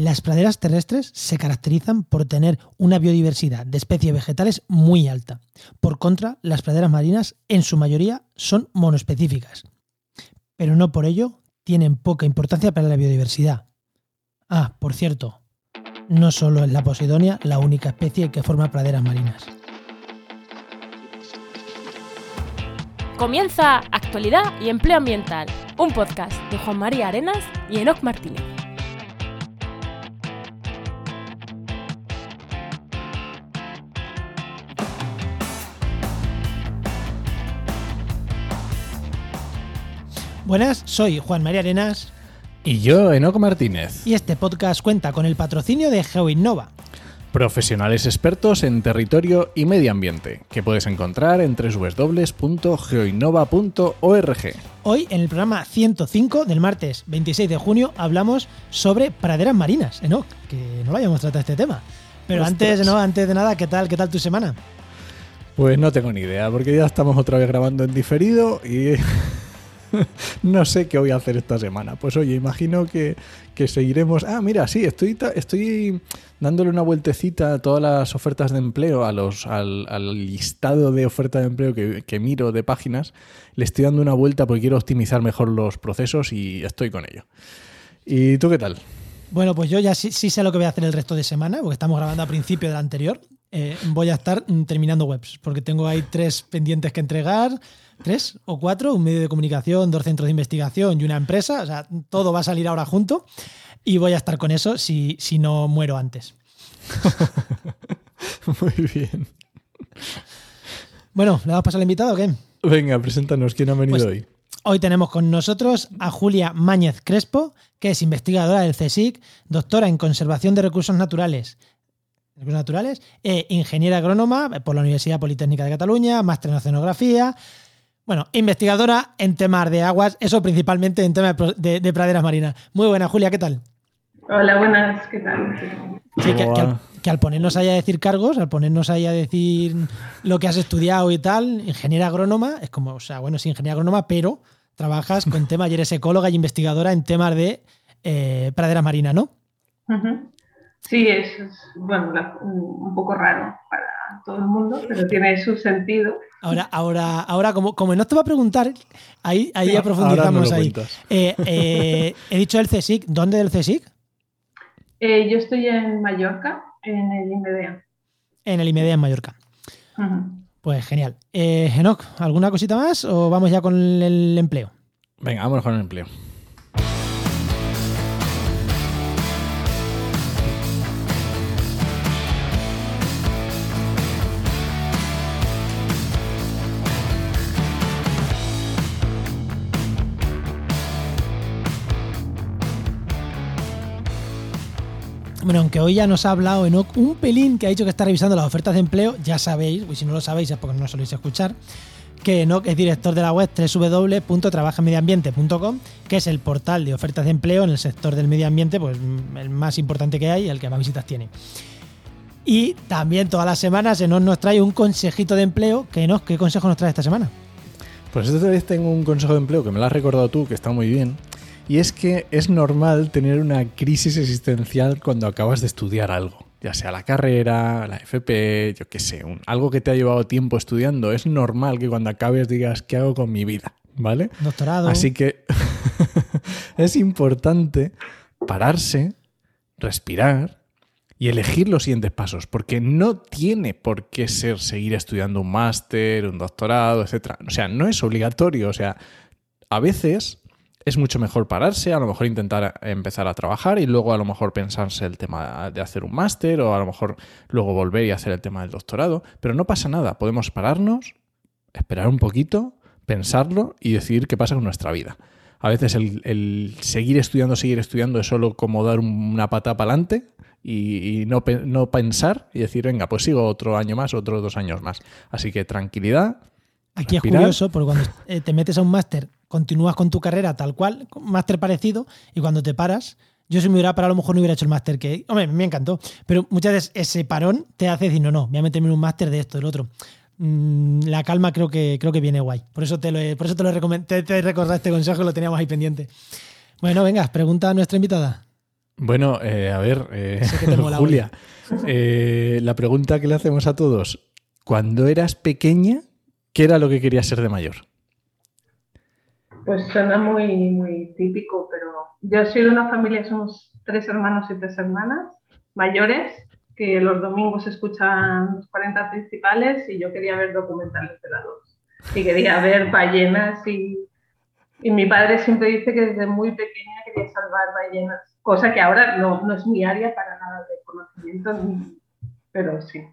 Las praderas terrestres se caracterizan por tener una biodiversidad de especies vegetales muy alta. Por contra, las praderas marinas en su mayoría son monoespecíficas. Pero no por ello tienen poca importancia para la biodiversidad. Ah, por cierto, no solo es la posidonia la única especie que forma praderas marinas. Comienza Actualidad y Empleo Ambiental, un podcast de Juan María Arenas y Enoc Martínez. Buenas, soy Juan María Arenas Y yo, Enoco Martínez, y este podcast cuenta con el patrocinio de GeoInnova. profesionales expertos en territorio y medio ambiente, que puedes encontrar en www.geoinnova.org. Hoy, en el programa 105 del martes 26 de junio, hablamos sobre praderas marinas, Enoch, que no lo habíamos tratado este tema. Pero Ostras. antes, no, antes de nada, ¿qué tal, ¿qué tal tu semana? Pues no tengo ni idea, porque ya estamos otra vez grabando en diferido y no sé qué voy a hacer esta semana. Pues oye, imagino que, que seguiremos. Ah, mira, sí, estoy, estoy dándole una vueltecita a todas las ofertas de empleo, a los, al, al listado de ofertas de empleo que, miro de páginas. Le estoy dando una vuelta porque quiero optimizar mejor los procesos y estoy con ello. ¿Y tú qué tal? Bueno, pues yo ya sí, sé lo que voy a hacer el resto de semana, porque estamos grabando a principio del anterior. Eh, voy a estar terminando webs, porque tengo ahí tres pendientes que entregar, tres o cuatro, un medio de comunicación, dos centros de investigación y una empresa. O sea, todo va a salir ahora junto y voy a estar con eso si, si no muero antes. Muy bien. Bueno, ¿le damos paso al invitado o qué? Venga, preséntanos quién ha venido Pues- hoy. Hoy tenemos con nosotros a Julia Máñez Crespo, que es investigadora del CSIC, doctora en conservación de recursos naturales, recursos naturales e ingeniera agrónoma por la Universidad Politécnica de Cataluña, máster en oceanografía. Bueno, investigadora en temas de aguas, eso principalmente en temas de pro- de, de praderas marinas. Muy buena, Julia, ¿qué tal? Hola, buenas, ¿qué tal? Sí, que, ¿Cómo que al, va? que al ponernos ahí a decir cargos, al ponernos ahí a decir lo que has estudiado y tal, ingeniera agrónoma, es como, o sea, bueno, sí, ingeniera agrónoma, pero trabajas con temas y eres ecóloga y investigadora en temas de eh, pradera marina, ¿no? Sí, es, es, bueno, la- un poco raro para todo el mundo, pero tiene su sentido. Ahora, ahora, ahora como, como no te va a preguntar, ahí, ahí Sí, ya profundizamos no ahí. Eh, eh, he dicho el CSIC, ¿dónde del CSIC? Eh, yo estoy en Mallorca, en el IMEDEA. En el IMEDEA en Mallorca. Pues genial. Eh, Enoch, ¿alguna cosita más o vamos ya con el empleo? Venga, vamos con el empleo. Bueno, aunque hoy ya nos ha hablado Enoch un pelín que ha dicho que está revisando las ofertas de empleo, ya sabéis, y si no lo sabéis es porque no soléis escuchar, que Enoch es director de la web www.trabajamediambiente.com, que es el portal de ofertas de empleo en el sector del medio ambiente, pues mm, el más importante que hay y el que más visitas tiene. Y también todas las semanas Enoch nos trae un consejito de empleo. ¿qué consejo nos trae esta semana? Pues esta vez tengo un consejo de empleo que me lo has recordado tú, que está muy bien. Y es que es normal tener una crisis existencial cuando acabas de estudiar algo. Ya sea la carrera, la FP, yo qué sé, un- algo que te ha llevado tiempo estudiando. Es normal que cuando acabes digas, ¿qué hago con mi vida? ¿Vale? Doctorado. Así que es importante pararse, respirar y elegir los siguientes pasos, porque no tiene por qué ser seguir estudiando un máster, un doctorado, etc. O sea, no es obligatorio. O sea, a veces es mucho mejor pararse, a lo mejor intentar empezar a trabajar y luego a lo mejor pensarse el tema de hacer un máster o a lo mejor luego volver y hacer el tema del doctorado, pero no pasa nada, podemos pararnos, esperar un poquito, pensarlo y decidir qué pasa con nuestra vida. A veces el, el seguir estudiando, seguir estudiando es solo como dar un- una pata para adelante y, y no, no pensar y decir, venga, pues sigo otro año más, otros dos años más. Así que tranquilidad. Aquí es curioso porque cuando eh, te metes a un máster, continúas con tu carrera tal cual, máster parecido, y cuando te paras, yo si me hubiera parado a lo mejor no hubiera hecho el máster que... Hombre, me encantó, pero muchas veces ese parón te hace decir, no, no, voy a meterme en un máster de esto, del otro. Mm, la calma creo que, creo que viene guay. Por eso te lo he, por eso te lo te, te he recordado este consejo lo teníamos ahí pendiente. Bueno, venga, pregunta a nuestra invitada. Bueno, eh, a ver, eh, Julia, eh, la pregunta que le hacemos a todos, cuando eras pequeña, ¿qué era lo que querías ser de mayor? Pues suena muy, muy típico, pero yo soy de una familia, somos tres hermanos y tres hermanas mayores, que los domingos escuchan los 40 principales y yo quería ver documentales de la dos. Y quería ver ballenas y, y mi padre siempre dice que desde muy pequeña quería salvar ballenas, cosa que ahora no, no es mi área para nada de conocimiento, ni- pero sí.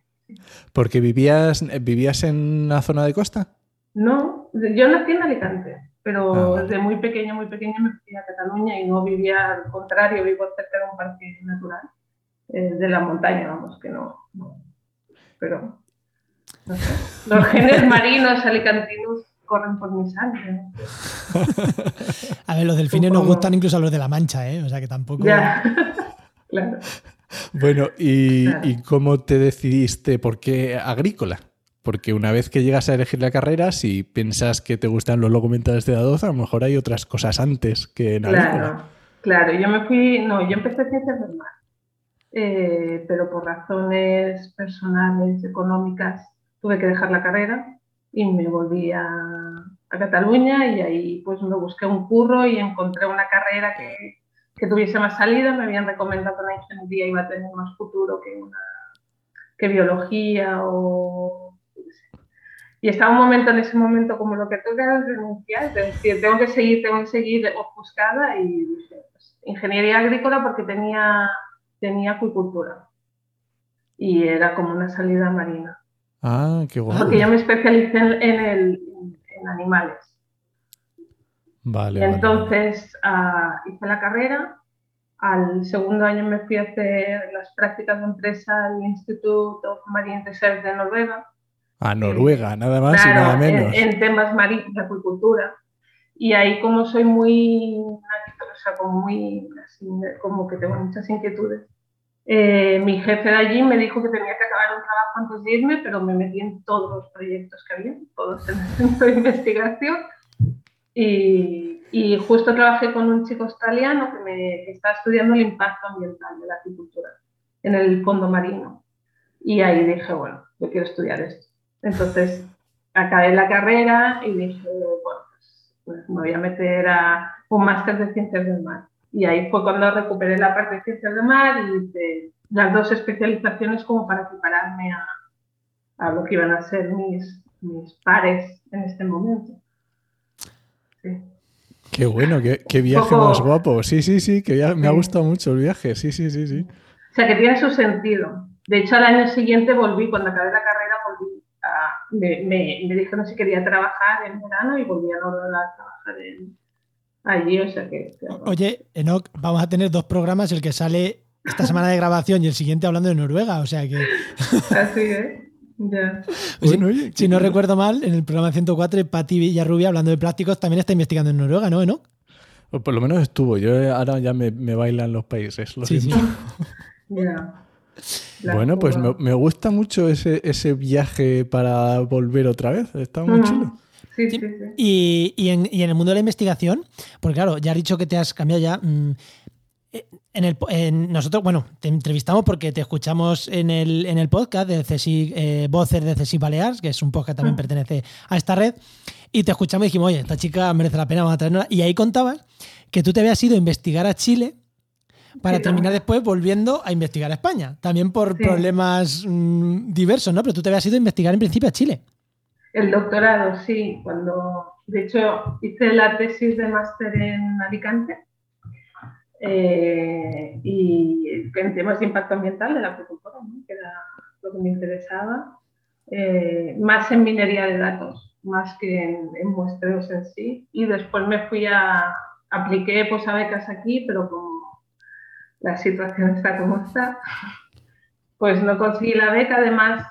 Porque vivías, vivías en una zona de costa. No, yo nací en Alicante, pero Ah, desde muy pequeña, muy pequeña me fui a Cataluña y no vivía, al contrario, vivo cerca de un parque natural, eh, de la montaña, vamos, que no, no. Pero, no sé. Los genes marinos alicantinos corren por mi sangre. ¿no? A ver, los delfines nos Supongo. gustan incluso a los de la Mancha, ¿eh? O sea que tampoco. Ya, claro. Bueno, ¿y, Claro. y cómo te decidiste por qué agrícola? Porque una vez que llegas a elegir la carrera, si piensas que te gustan los documentales de A12, a lo mejor hay otras cosas antes que en Claro, claro. Yo me fui, no, yo empecé ciencias del mar, eh, pero por razones personales, económicas, tuve que dejar la carrera y me volví a, a Cataluña y ahí pues me busqué un curro y encontré una carrera que, que tuviese más salida. Me habían recomendado que la ingeniería iba a tener más futuro que, una, que biología o... Y estaba un momento en ese momento como lo que toca es renunciar, es decir, tengo que seguir, tengo que seguir ofuscada y dije, pues, ingeniería agrícola porque tenía, tenía acuicultura y era como una salida marina. Ah, qué guay. Porque yo me especialicé en, en el- en animales. Vale, Y vale, entonces ah, hice la carrera. Al segundo año me fui a hacer las prácticas de empresa al Institute of Marine Research de Noruega. A Noruega, nada más y Claro, nada en- menos. En, temas marinos de acuicultura. Y ahí como soy muy, o sea, como muy, como que tengo muchas inquietudes. eh, mi jefe de allí me dijo que tenía que acabar un trabajo antes de irme, pero me metí en todos los proyectos que había, todos en el centro de investigación. Y, y justo trabajé con un chico australiano que, me, que está estudiando el impacto ambiental de la acuicultura en el fondo marino. Y ahí dije, bueno, yo quiero estudiar esto. Entonces acabé la carrera y dije, bueno, pues, me voy a meter a un máster de ciencias del mar. Y ahí fue cuando recuperé la parte de ciencias del mar y hice las dos especializaciones como para prepararme a, a lo que iban a ser mis, mis pares en este momento. Sí. Qué bueno, qué, qué viaje Poco- más guapo. Sí, sí, sí, que ya me ha gustado mucho el viaje. Sí, sí, sí, sí. O sea, que tiene su sentido. De hecho, al año siguiente volví, cuando acabé la carrera, me, me, me dijeron si quería trabajar en verano y volví a trabajar en, allí. O sea que, que- Oye, Enoch, vamos a tener dos programas, el que sale esta semana de grabación y el siguiente hablando de Noruega. O sea que, así, ¿eh? Ya. Bueno, oye, si no recuerdo mal, en el programa 104, Pati Villarrubia, hablando de plásticos, también está investigando en Noruega, ¿no, Enoch? o por lo menos estuvo. Yo ahora ya me, me bailan los países. Lo Sí, siento. sí. Ya. La Bueno, pues me, gusta mucho ese, ese viaje para volver otra vez. Está muy chulo. Sí, Sí. sí. Y, y en, y en el mundo de la investigación, porque claro, ya has dicho que te has cambiado ya. mm, eh, En el, en- nosotros, bueno, te entrevistamos porque te escuchamos en el, en el podcast de CSI, eh, Voces de CSI Balears, que es un podcast que también Mm. pertenece a esta red, y te escuchamos y dijimos, oye, esta chica merece la pena, vamos a traerla. Y ahí contabas que tú te habías ido a investigar a Chile para terminar después volviendo a investigar a España, también por Sí. problemas mm, diversos, ¿no? Pero tú te habías ido a investigar en principio a Chile. El doctorado, sí. Cuando, de hecho, hice la tesis de máster en Alicante eh, y en temas de impacto ambiental de la agricultura, ¿no? que era lo que me interesaba, eh, más en minería de datos, más que en, en muestreos en sí. Y después me fui a, apliqué pues, a becas aquí, pero como la situación está como está, pues no conseguí la beca. Además,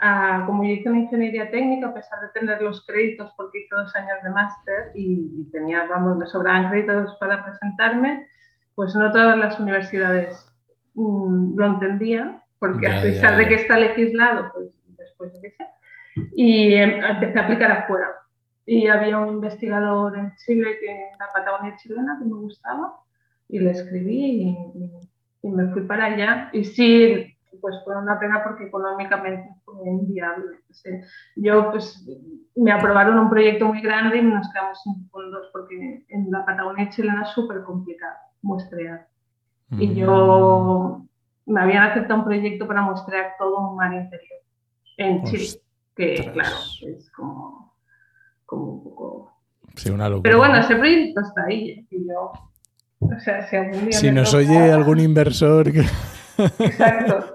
ah, como yo hice una ingeniería técnica, a pesar de tener los créditos, porque hice dos años de máster y, y tenía, vamos, me sobraban créditos para presentarme, pues no todas las universidades mm, lo entendían, porque Ya, a pesar ya, de que está legislado, pues después de que sea. Y em, empecé a aplicar afuera. Y había un investigador en Chile, que en la Patagonia chilena, que me gustaba. Y le escribí y, me fui para allá. Y sí, pues fue una pena porque económicamente fue inviable. yo pues me aprobaron un proyecto muy grande y nos quedamos sin fondos porque en la Patagonia chilena es súper complicado muestrear. Y yo me habían aceptado un proyecto para muestrear todo un mar interior en Chile, que claro, es como, como un poco... Sí, una locura. Pero bueno, ese proyecto está ahí y yo... O sea, si algún día Si nos oye algún inversor que... Exacto.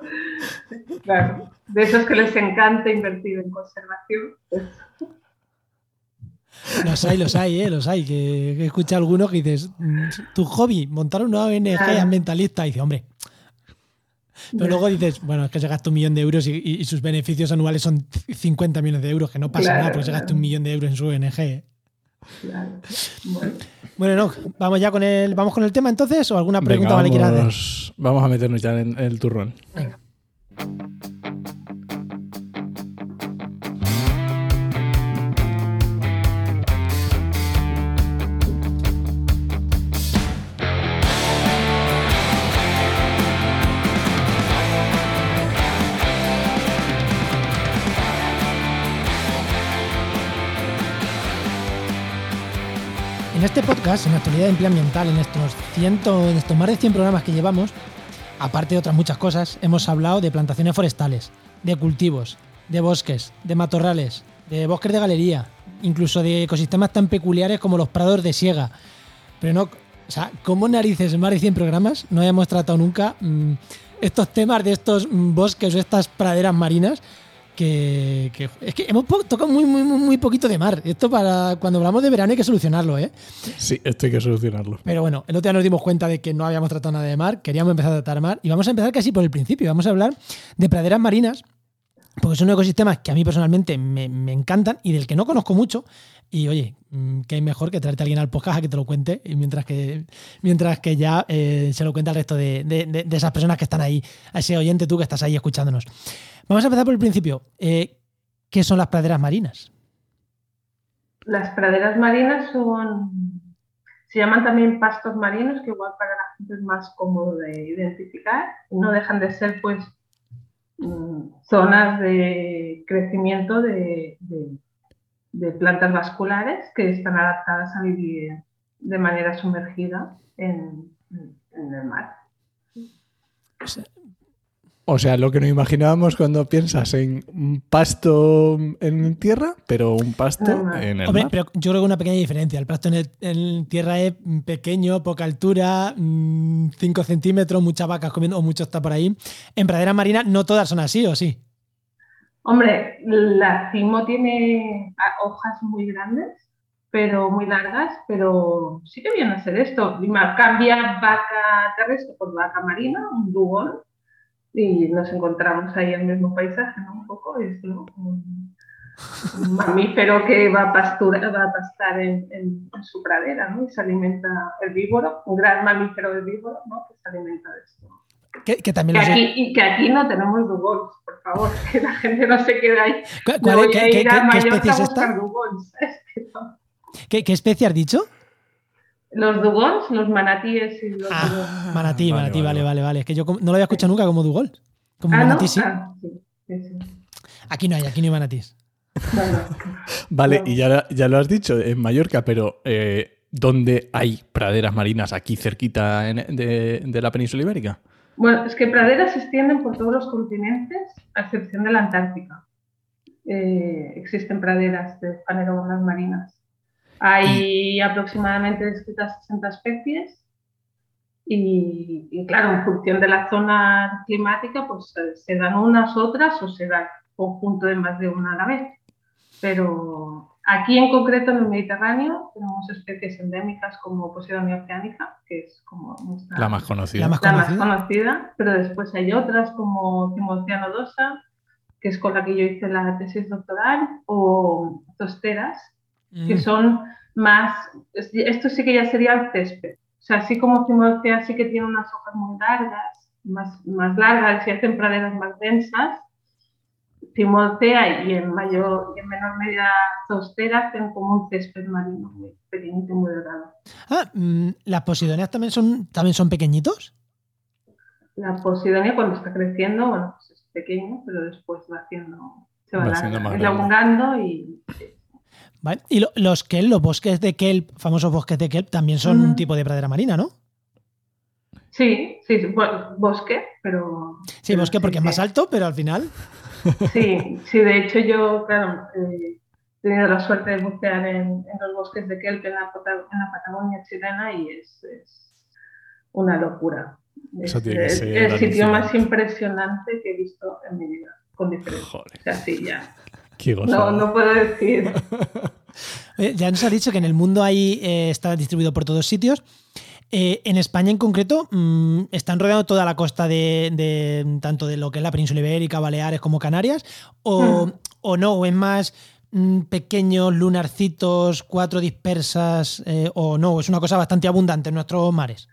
Claro. De esos que les encanta invertir en conservación. Pues. Los hay, los hay, ¿eh? los hay. Que, que escucha alguno que dices, mm, tu hobby, montar una ONG ambientalista. Y dice, hombre. Pero luego dices, bueno, es que se gasta un millón de euros y, sus beneficios anuales son 50 millones de euros, que no pasa nada porque se gasta un millón de euros en su ONG. ¿eh? Claro. Bueno, no, vamos ya con el, vamos con el tema entonces o alguna pregunta vale vamos, Vamos a meternos ya en, el turrón. Venga. En este podcast, en la actualidad de empleo ambiental, en estos, ciento, en estos más de 100 programas que llevamos, aparte de otras muchas cosas, hemos hablado de plantaciones forestales, de cultivos, de bosques, de matorrales, de bosques de galería, incluso de ecosistemas tan peculiares como los prados de siega. Pero no, o sea, ¿cómo narices en más de 100 programas no hayamos tratado nunca mm, estos temas de estos mm, bosques o estas praderas marinas que, es que hemos tocado muy, muy, muy poquito de mar. Esto para cuando hablamos de verano hay que solucionarlo, ¿eh? Sí, esto hay que solucionarlo. Pero bueno, el otro día nos dimos cuenta de que no habíamos tratado nada de mar, queríamos empezar a tratar mar y vamos a empezar casi por el principio. Vamos a hablar de praderas marinas, porque son ecosistemas que a mí personalmente me, encantan y del que no conozco mucho. Y oye, mm, que hay mejor que traerte a alguien al podcast a que te lo cuente, y mientras que, mientras que ya eh, se lo cuenta al resto de, de esas personas que están ahí, a ese oyente tú que estás ahí escuchándonos. Vamos a empezar por el principio. Eh, ¿Qué son las praderas marinas? Las praderas marinas son, se llaman también pastos marinos, que igual para la gente es más cómodo de identificar. No dejan de ser, pues, zonas de crecimiento de, plantas vasculares que están adaptadas a vivir de manera sumergida en, el mar. Sea, lo que nos imaginábamos cuando piensas en un pasto en tierra, pero un pasto en el Hombre, Pero yo creo que una pequeña diferencia. El pasto en, tierra es pequeño, poca altura, 5 mm, centímetros, muchas vacas comiendo, o mucho está por ahí. En pradera marina no todas son así, ¿o sí? Hombre, la cimo tiene hojas muy grandes, pero muy largas, pero sí que viene a ser esto. Cambia vaca terrestre por vaca marina, un dugón y nos encontramos ahí en el mismo paisaje, ¿no? Un poco es un, mamífero que va a, pastura, va a pastar en, en, su pradera, ¿no? Y se alimenta herbívoro, un gran mamífero herbívoro, ¿no? Que se alimenta de esto. Que, también aquí, y que aquí no tenemos dugols, por favor, que la gente no se quede ahí. ¿Cuál, qué, qué, qué especie es esta? ¿Qué, ¿Qué especie has dicho? Los dugons, los manatíes y los ah, Manatí, manatí, vale, vale, vale. Es que yo no lo había escuchado nunca como dugol. Como ah, manatí, ah, sí. sí, Aquí no hay, aquí no hay manatís. vale, y ya, ya, lo has dicho, en Mallorca, pero eh, ¿dónde hay praderas marinas aquí cerquita de, la península ibérica? Bueno, es que praderas se extienden por todos los continentes, a excepción de la Antártica. Eh, existen praderas de fanerógamas marinas. Hay aproximadamente descritas 60 especies y, claro, en función de la zona climática, pues eh, se dan unas, otras o se dan conjunto de más de una a la vez. Pero aquí en concreto en el Mediterráneo tenemos especies endémicas como Posidonia oceánica, que es como la más conocida. La más conocida. pero después hay otras como Timocea nodosa, que es con la que yo hice la tesis doctoral, o Tosteras, que son más, esto sí que ya sería el césped. O sea, así como Cimoltea sí que tiene unas hojas muy largas, más, más largas y hacen praderas más densas, Timocea y en mayor y en menor medida Zostera hacen como un césped marino muy pequeñito y muy delgado. Ah, mm, ¿las posidonias también son, también son pequeñitos? La posidonia cuando está creciendo, bueno, pues es pequeño, pero después va haciendo, se va, Va elongando y Vale. Y lo- los kelp, los bosques de kelp, famosos bosques de kelp, también son un tipo de pradera marina, ¿no? sí, sí, sí, bo- bosque, pero Sí, pero bosque porque es sí. más alto, pero al final. Sí, sí, de hecho yo, claro, eh, he tenido la suerte de bucear en, en los bosques de kelp en la, en la Patagonia chilena y es, es una locura. Eso Es, tiene que es ser el sitio más impresionante que he visto en mi vida, con diferencia. Joder, O sea, sí, ya. Qué No, no puedo decir. Ya nos ha dicho que en el mundo ahí eh, está distribuido por todos sitios. Eh, en España en concreto mm, están rodeando toda la costa de, de- tanto de lo que es la península ibérica, Baleares como Canarias, o, Mm. o no, o es más mm, pequeños lunarcitos, cuatro dispersas, eh, o no, es una cosa bastante abundante en nuestros mares.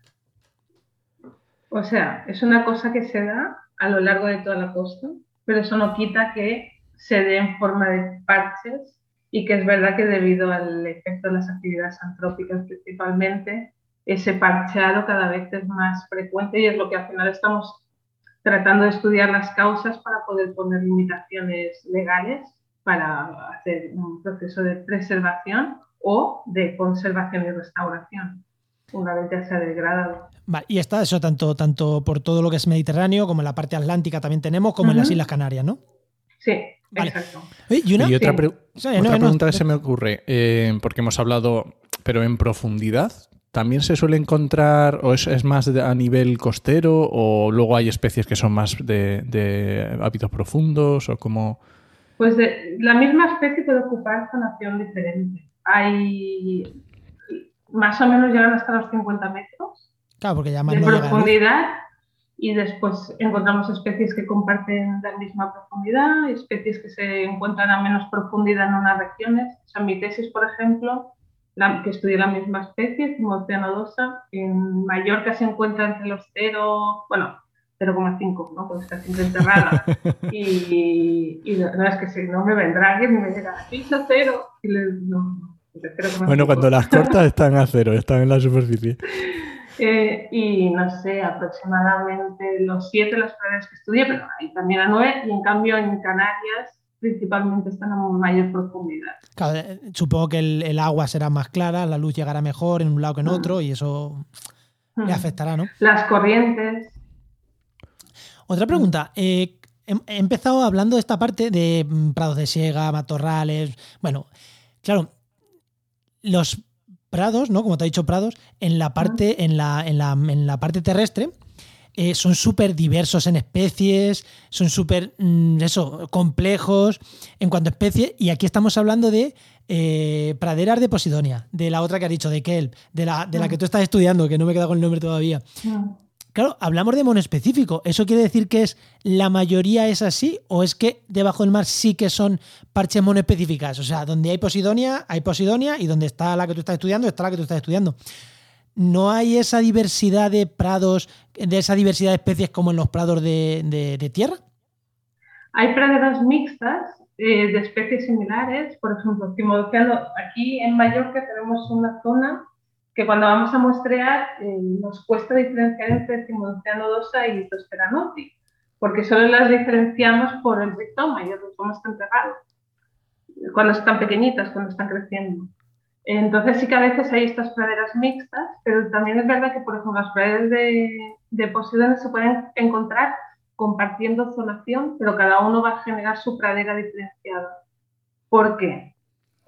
O sea, es una cosa que se da a lo largo de toda la costa, pero eso no quita que se dé en forma de parches y que es verdad que debido al efecto de las actividades antrópicas principalmente, ese parcheado cada vez es más frecuente y es lo que al final estamos tratando de estudiar las causas para poder poner limitaciones legales para hacer un proceso de preservación o de conservación y restauración una vez ya se ha degradado. Vale, y está eso tanto, tanto por todo lo que es Mediterráneo, como en la parte atlántica también tenemos, como en las. Islas Canarias, ¿no? Sí, Vale. y una, Y otra, Sí. pre- Sí, otra no, no, pregunta que no. se me ocurre, eh, porque hemos hablado, pero en profundidad, ¿también se suele encontrar, o es, es más de- a nivel costero, o luego hay especies que son más de, de hábitos profundos, o como... Pues de- la misma especie puede ocupar zonación diferente. Hay más o menos llegan hasta los 50 metros Claro, porque ya más de no llega la luz. Y después encontramos especies que comparten la misma profundidad, especies que se encuentran a menos profundidad en unas regiones. O sea, mi tesis, por ejemplo, la- que estudié la misma especie, Timocea nodosa, en Mallorca se encuentra entre los 0, bueno, 0,5, ¿no? Pues está siempre enterrada. y, y no, es que si no me vendrá alguien y me dirá, piso cero. Y les, no, no, de 0,5. Bueno, cuando las cortas están a cero, están en la superficie. Eh, y no sé, aproximadamente los siete las praderas que estudié, pero hay también a nueve, y en cambio en Canarias principalmente están a mayor profundidad. Claro, eh, supongo que el, el agua será más clara, la luz llegará mejor en un lado que en otro y eso le Mm. afectará, ¿no? Las corrientes, Otra pregunta. eh, he, empezado hablando de esta parte de mm, prados de siega, matorrales. Bueno, claro, los prados, ¿no? Como te ha dicho prados, en la parte, en la, en la, en la parte terrestre. eh, son súper diversos en especies, son súper, mm, eso, complejos en cuanto a especies. Y aquí estamos hablando de eh, praderas de Posidonia, de la otra que has dicho, de Kelp, de la, de la que tú estás estudiando, que no me he quedado con el nombre todavía. Claro, hablamos de monoespecífico. ¿Eso quiere decir que es la mayoría es así? ¿O es que debajo del mar sí que son parches monoespecíficas? O sea, donde hay Posidonia, hay Posidonia, y donde está la que tú estás estudiando, está la que tú estás estudiando. ¿No hay esa diversidad de prados, de esa diversidad de especies como en los prados de, tierra? Hay praderas mixtas eh, de especies similares, por ejemplo, aquí en Mallorca tenemos una zona que cuando vamos a muestrear eh, nos cuesta diferenciar entre Timocea nodosa y Tosfera noti, porque solo las diferenciamos por el rizoma y el rizoma está enterrado, cuando están pequeñitas, cuando están creciendo. Entonces sí que a veces hay estas praderas mixtas, pero también es verdad que, por ejemplo, las praderas de, de se pueden encontrar compartiendo zonación, pero cada uno va a generar su pradera diferenciada. ¿Por qué?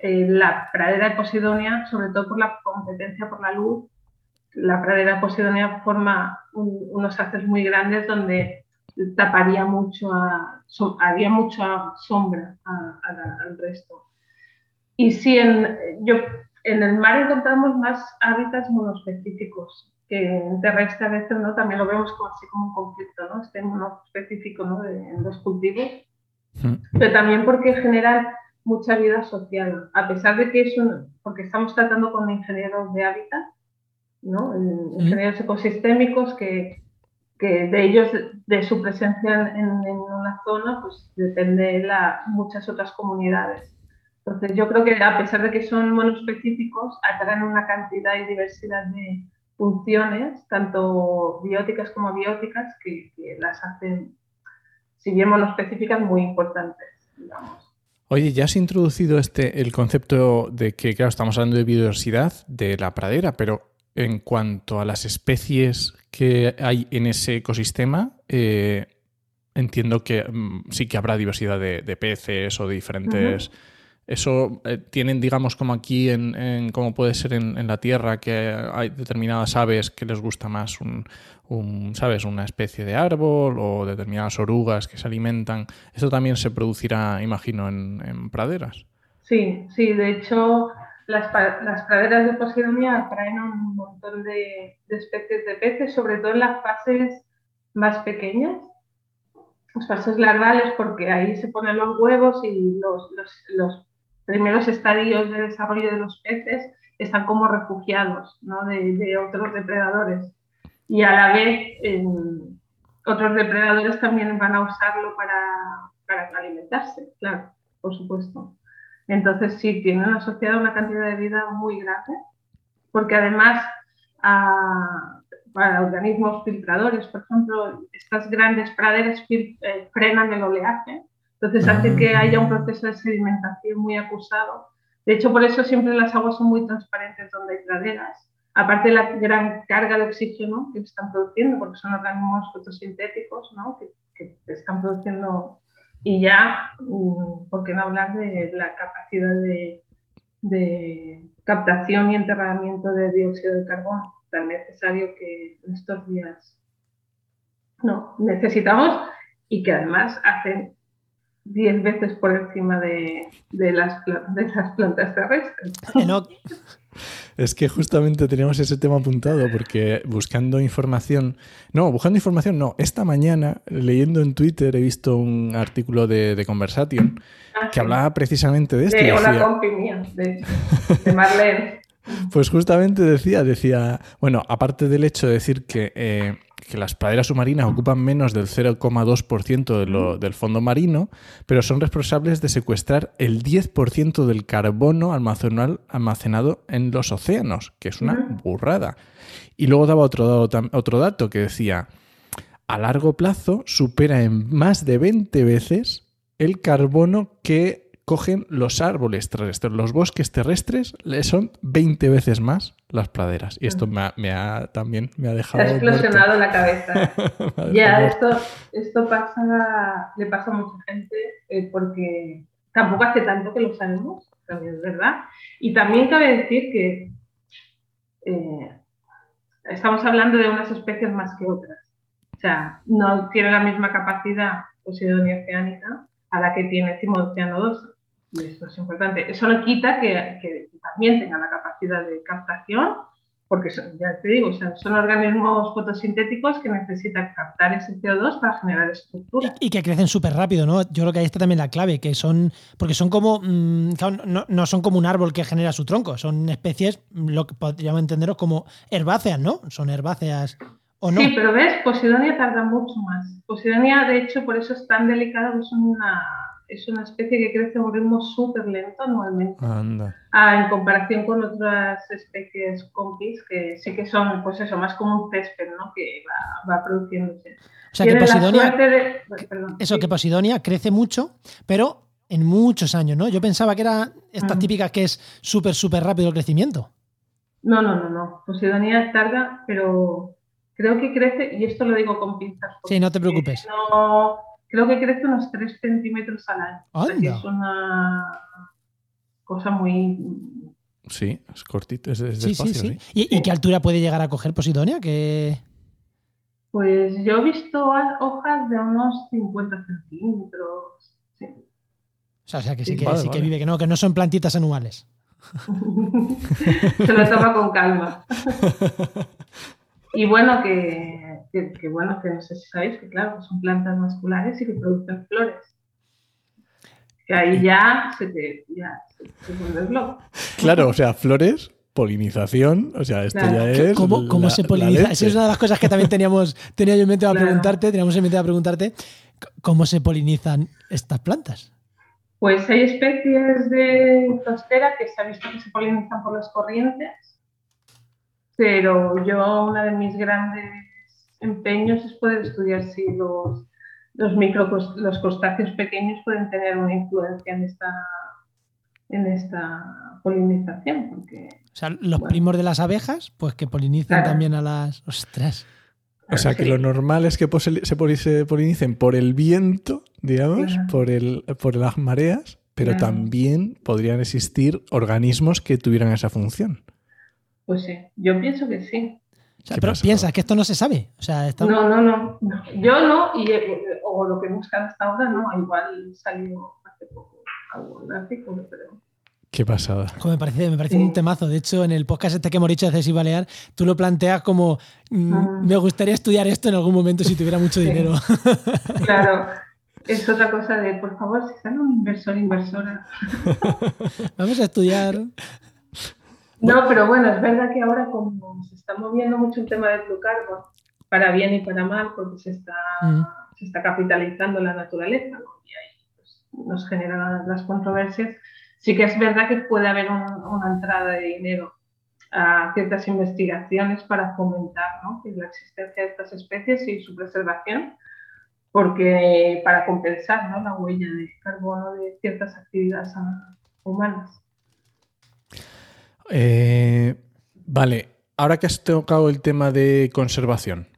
Eh, la pradera de Posidonia, sobre todo por la competencia por la luz, la pradera de Posidonia forma un- unos haces muy grandes donde taparía mucho, a, so- haría mucha sombra a- a la- al resto. Y si en, yo, en el mar encontramos más hábitats monoespecíficos, que en terrestre a veces ¿no? también lo vemos como así como un conflicto, ¿no? este monoespecífico ¿no? de, en los cultivos, pero también porque generan mucha vida social, a pesar de que es un, porque estamos tratando con ingenieros de hábitat, ¿no? En- ingenieros ecosistémicos que, que de ellos, de su presencia en, una zona, pues depende la, muchas otras comunidades. Entonces yo creo que a pesar de que son monoespecíficos, atraen una cantidad y diversidad de funciones, tanto bióticas como bióticas, que, las hacen, si bien monoespecíficas, muy importantes, Oye, ya has introducido este el concepto de que, claro, estamos hablando de biodiversidad de la pradera, pero en cuanto a las especies que hay en ese ecosistema, eh, entiendo que mm, sí que habrá diversidad de, peces o de diferentes. Eso eh, tienen, digamos, como aquí, en, como puede ser en, la Tierra, que hay determinadas aves que les gusta más un, ¿sabes? una especie de árbol o determinadas orugas que se alimentan. Eso también se producirá, imagino, en, praderas. Sí, sí, de hecho, las, las praderas de Posidonia traen un montón de, especies de peces, sobre todo en las fases más pequeñas, las fases larvales, porque ahí se ponen los huevos y los, los, primeros estadios de desarrollo de los peces están como refugiados ¿no? de, otros depredadores. Y a la vez, otros depredadores también van a usarlo para, para alimentarse, claro, por supuesto. Entonces sí, tienen asociada una cantidad de vida muy grande, porque además para organismos filtradores, por ejemplo, estas grandes praderas eh, frenan el oleaje, entonces hace que haya un proceso de sedimentación muy acusado. De hecho, por eso siempre las aguas son muy transparentes donde hay praderas, aparte de la gran carga de oxígeno que están produciendo, porque son organismos fotosintéticos ¿no? que, que están produciendo y ya, mm, ¿por qué no hablar de la capacidad de, captación y enterramiento de dióxido de carbono tan necesario que en estos días no necesitamos y que además hacen 10 veces por encima de, las, de las plantas terrestres. Es que justamente teníamos ese tema apuntado porque buscando información, no, buscando información no, esta mañana leyendo en Twitter he visto un artículo de, de Conversation ah, que hablaba precisamente de esto. De una mía, de, de Marlene. Pues justamente decía, decía, bueno, aparte del hecho de decir que, eh, las praderas submarinas ocupan menos del 0,2% de del fondo marino, pero son responsables de secuestrar el 10% del carbono almacenado en los océanos, que es una burrada. Y luego daba otro, otro dato que decía, a largo plazo supera en más de 20 veces el carbono que cogen los árboles terrestres, los bosques terrestres son 20 veces más las praderas. Y esto me ha, también me ha dejado. ha explosionado la cabeza. ya, esto, esto pasa, le pasa a mucha gente eh, porque tampoco hace tanto que lo sabemos, también es verdad. Y también cabe decir que eh, estamos hablando de unas especies más que otras. O sea, no tiene la misma capacidad Posidonia oceánica a la que tiene Cimocéano 2 y esto es importante. Eso no quita que, también tenga la capacidad de captación, porque son, ya te digo, son organismos fotosintéticos que necesitan captar ese CO2 para generar estructura. Y, que crecen súper rápido, ¿no? Yo creo que ahí está también la clave, que son, porque son como, mm, no, no, son como un árbol que genera su tronco, son especies, lo que podríamos entenderos como herbáceas, ¿no? Son herbáceas. ¿O no? Sí, pero ves, Posidonia tarda mucho más. Posidonia, de hecho, por eso es tan delicada, es una, es una especie que crece a un ritmo súper lento anualmente. Ah, en comparación con otras especies compis que sí que son, pues eso, más como un césped, ¿no? Que va, produciéndose. O sea, que Posidonia, eso, que Posidonia crece mucho, pero en muchos años, ¿no? Yo pensaba que era esta típica que es súper, súper rápido el crecimiento. No, no, no, no. Posidonia tarda, pero creo que crece, y esto lo digo con pinzas. Sí, no te preocupes. No, creo que crece unos 3 centímetros al año. es una cosa muy... Sí, es cortito, es, sí, sí, sí. ¿Y, qué altura puede llegar a coger Posidonia? Pues yo he visto hojas de unos 50 centímetros. Sí. O sea, que sí, que, sí que vive, que no, que no son plantitas anuales. Se lo toma con calma. y bueno, que que, bueno, que no sé si sabéis que claro, son plantas masculares y que producen flores. Que ahí ya se te, ya, se, Claro, o sea, flores polinización. O sea, esto Claro. ya es. ¿Cómo, cómo la- se poliniza? Esa es una de las cosas que también teníamos, tenía yo en mente a Claro. preguntarte, teníamos en mente a preguntarte, ¿cómo se polinizan estas plantas? Pues hay especies de tostera que se ha visto que se polinizan por las corrientes, pero yo una de mis grandes empeños es poder estudiar si los, los, microcos- los crustáceos pequeños pueden tener una influencia en esta, en esta polinización, porque O sea, los Bueno. primos de las abejas, pues que polinizan Claro. también a las... ¡Ostras! O sea, que Sí. lo normal es que se, poli- se polinicen por el viento, digamos, Claro. por, el, por las mareas, pero Claro. también podrían existir organismos que tuvieran esa función. pues sí, yo pienso que sí. O sea, ¿Qué pero pasa? piensa que esto no se sabe. O sea, está- No, no, no. Yo no, y, eh, o lo que he buscado hasta ahora, no, igual salió hace poco algún artículo, pero... Qué pasada. Me parece, me parece Sí. un temazo. De hecho, en el podcast este que hemos dicho de Ceci Balear, tú lo planteas como mm, Ah. me gustaría estudiar esto en algún momento si tuviera mucho Sí. dinero. Claro, es otra cosa de, por favor, si sale un inversor, inversora. Vamos a estudiar. No, pero bueno, es verdad que ahora como se está moviendo mucho el tema del carbon, para bien y para mal, porque se está, Mm. se está capitalizando la naturaleza ¿no? y ahí pues, nos generan las controversias, sí que es verdad que puede haber un- una entrada de dinero a ciertas investigaciones para fomentar ¿no? la existencia de estas especies y su preservación, porque para compensar ¿no? la huella de carbono de ciertas actividades humanas. Eh, vale, ahora que has tocado el tema de conservación.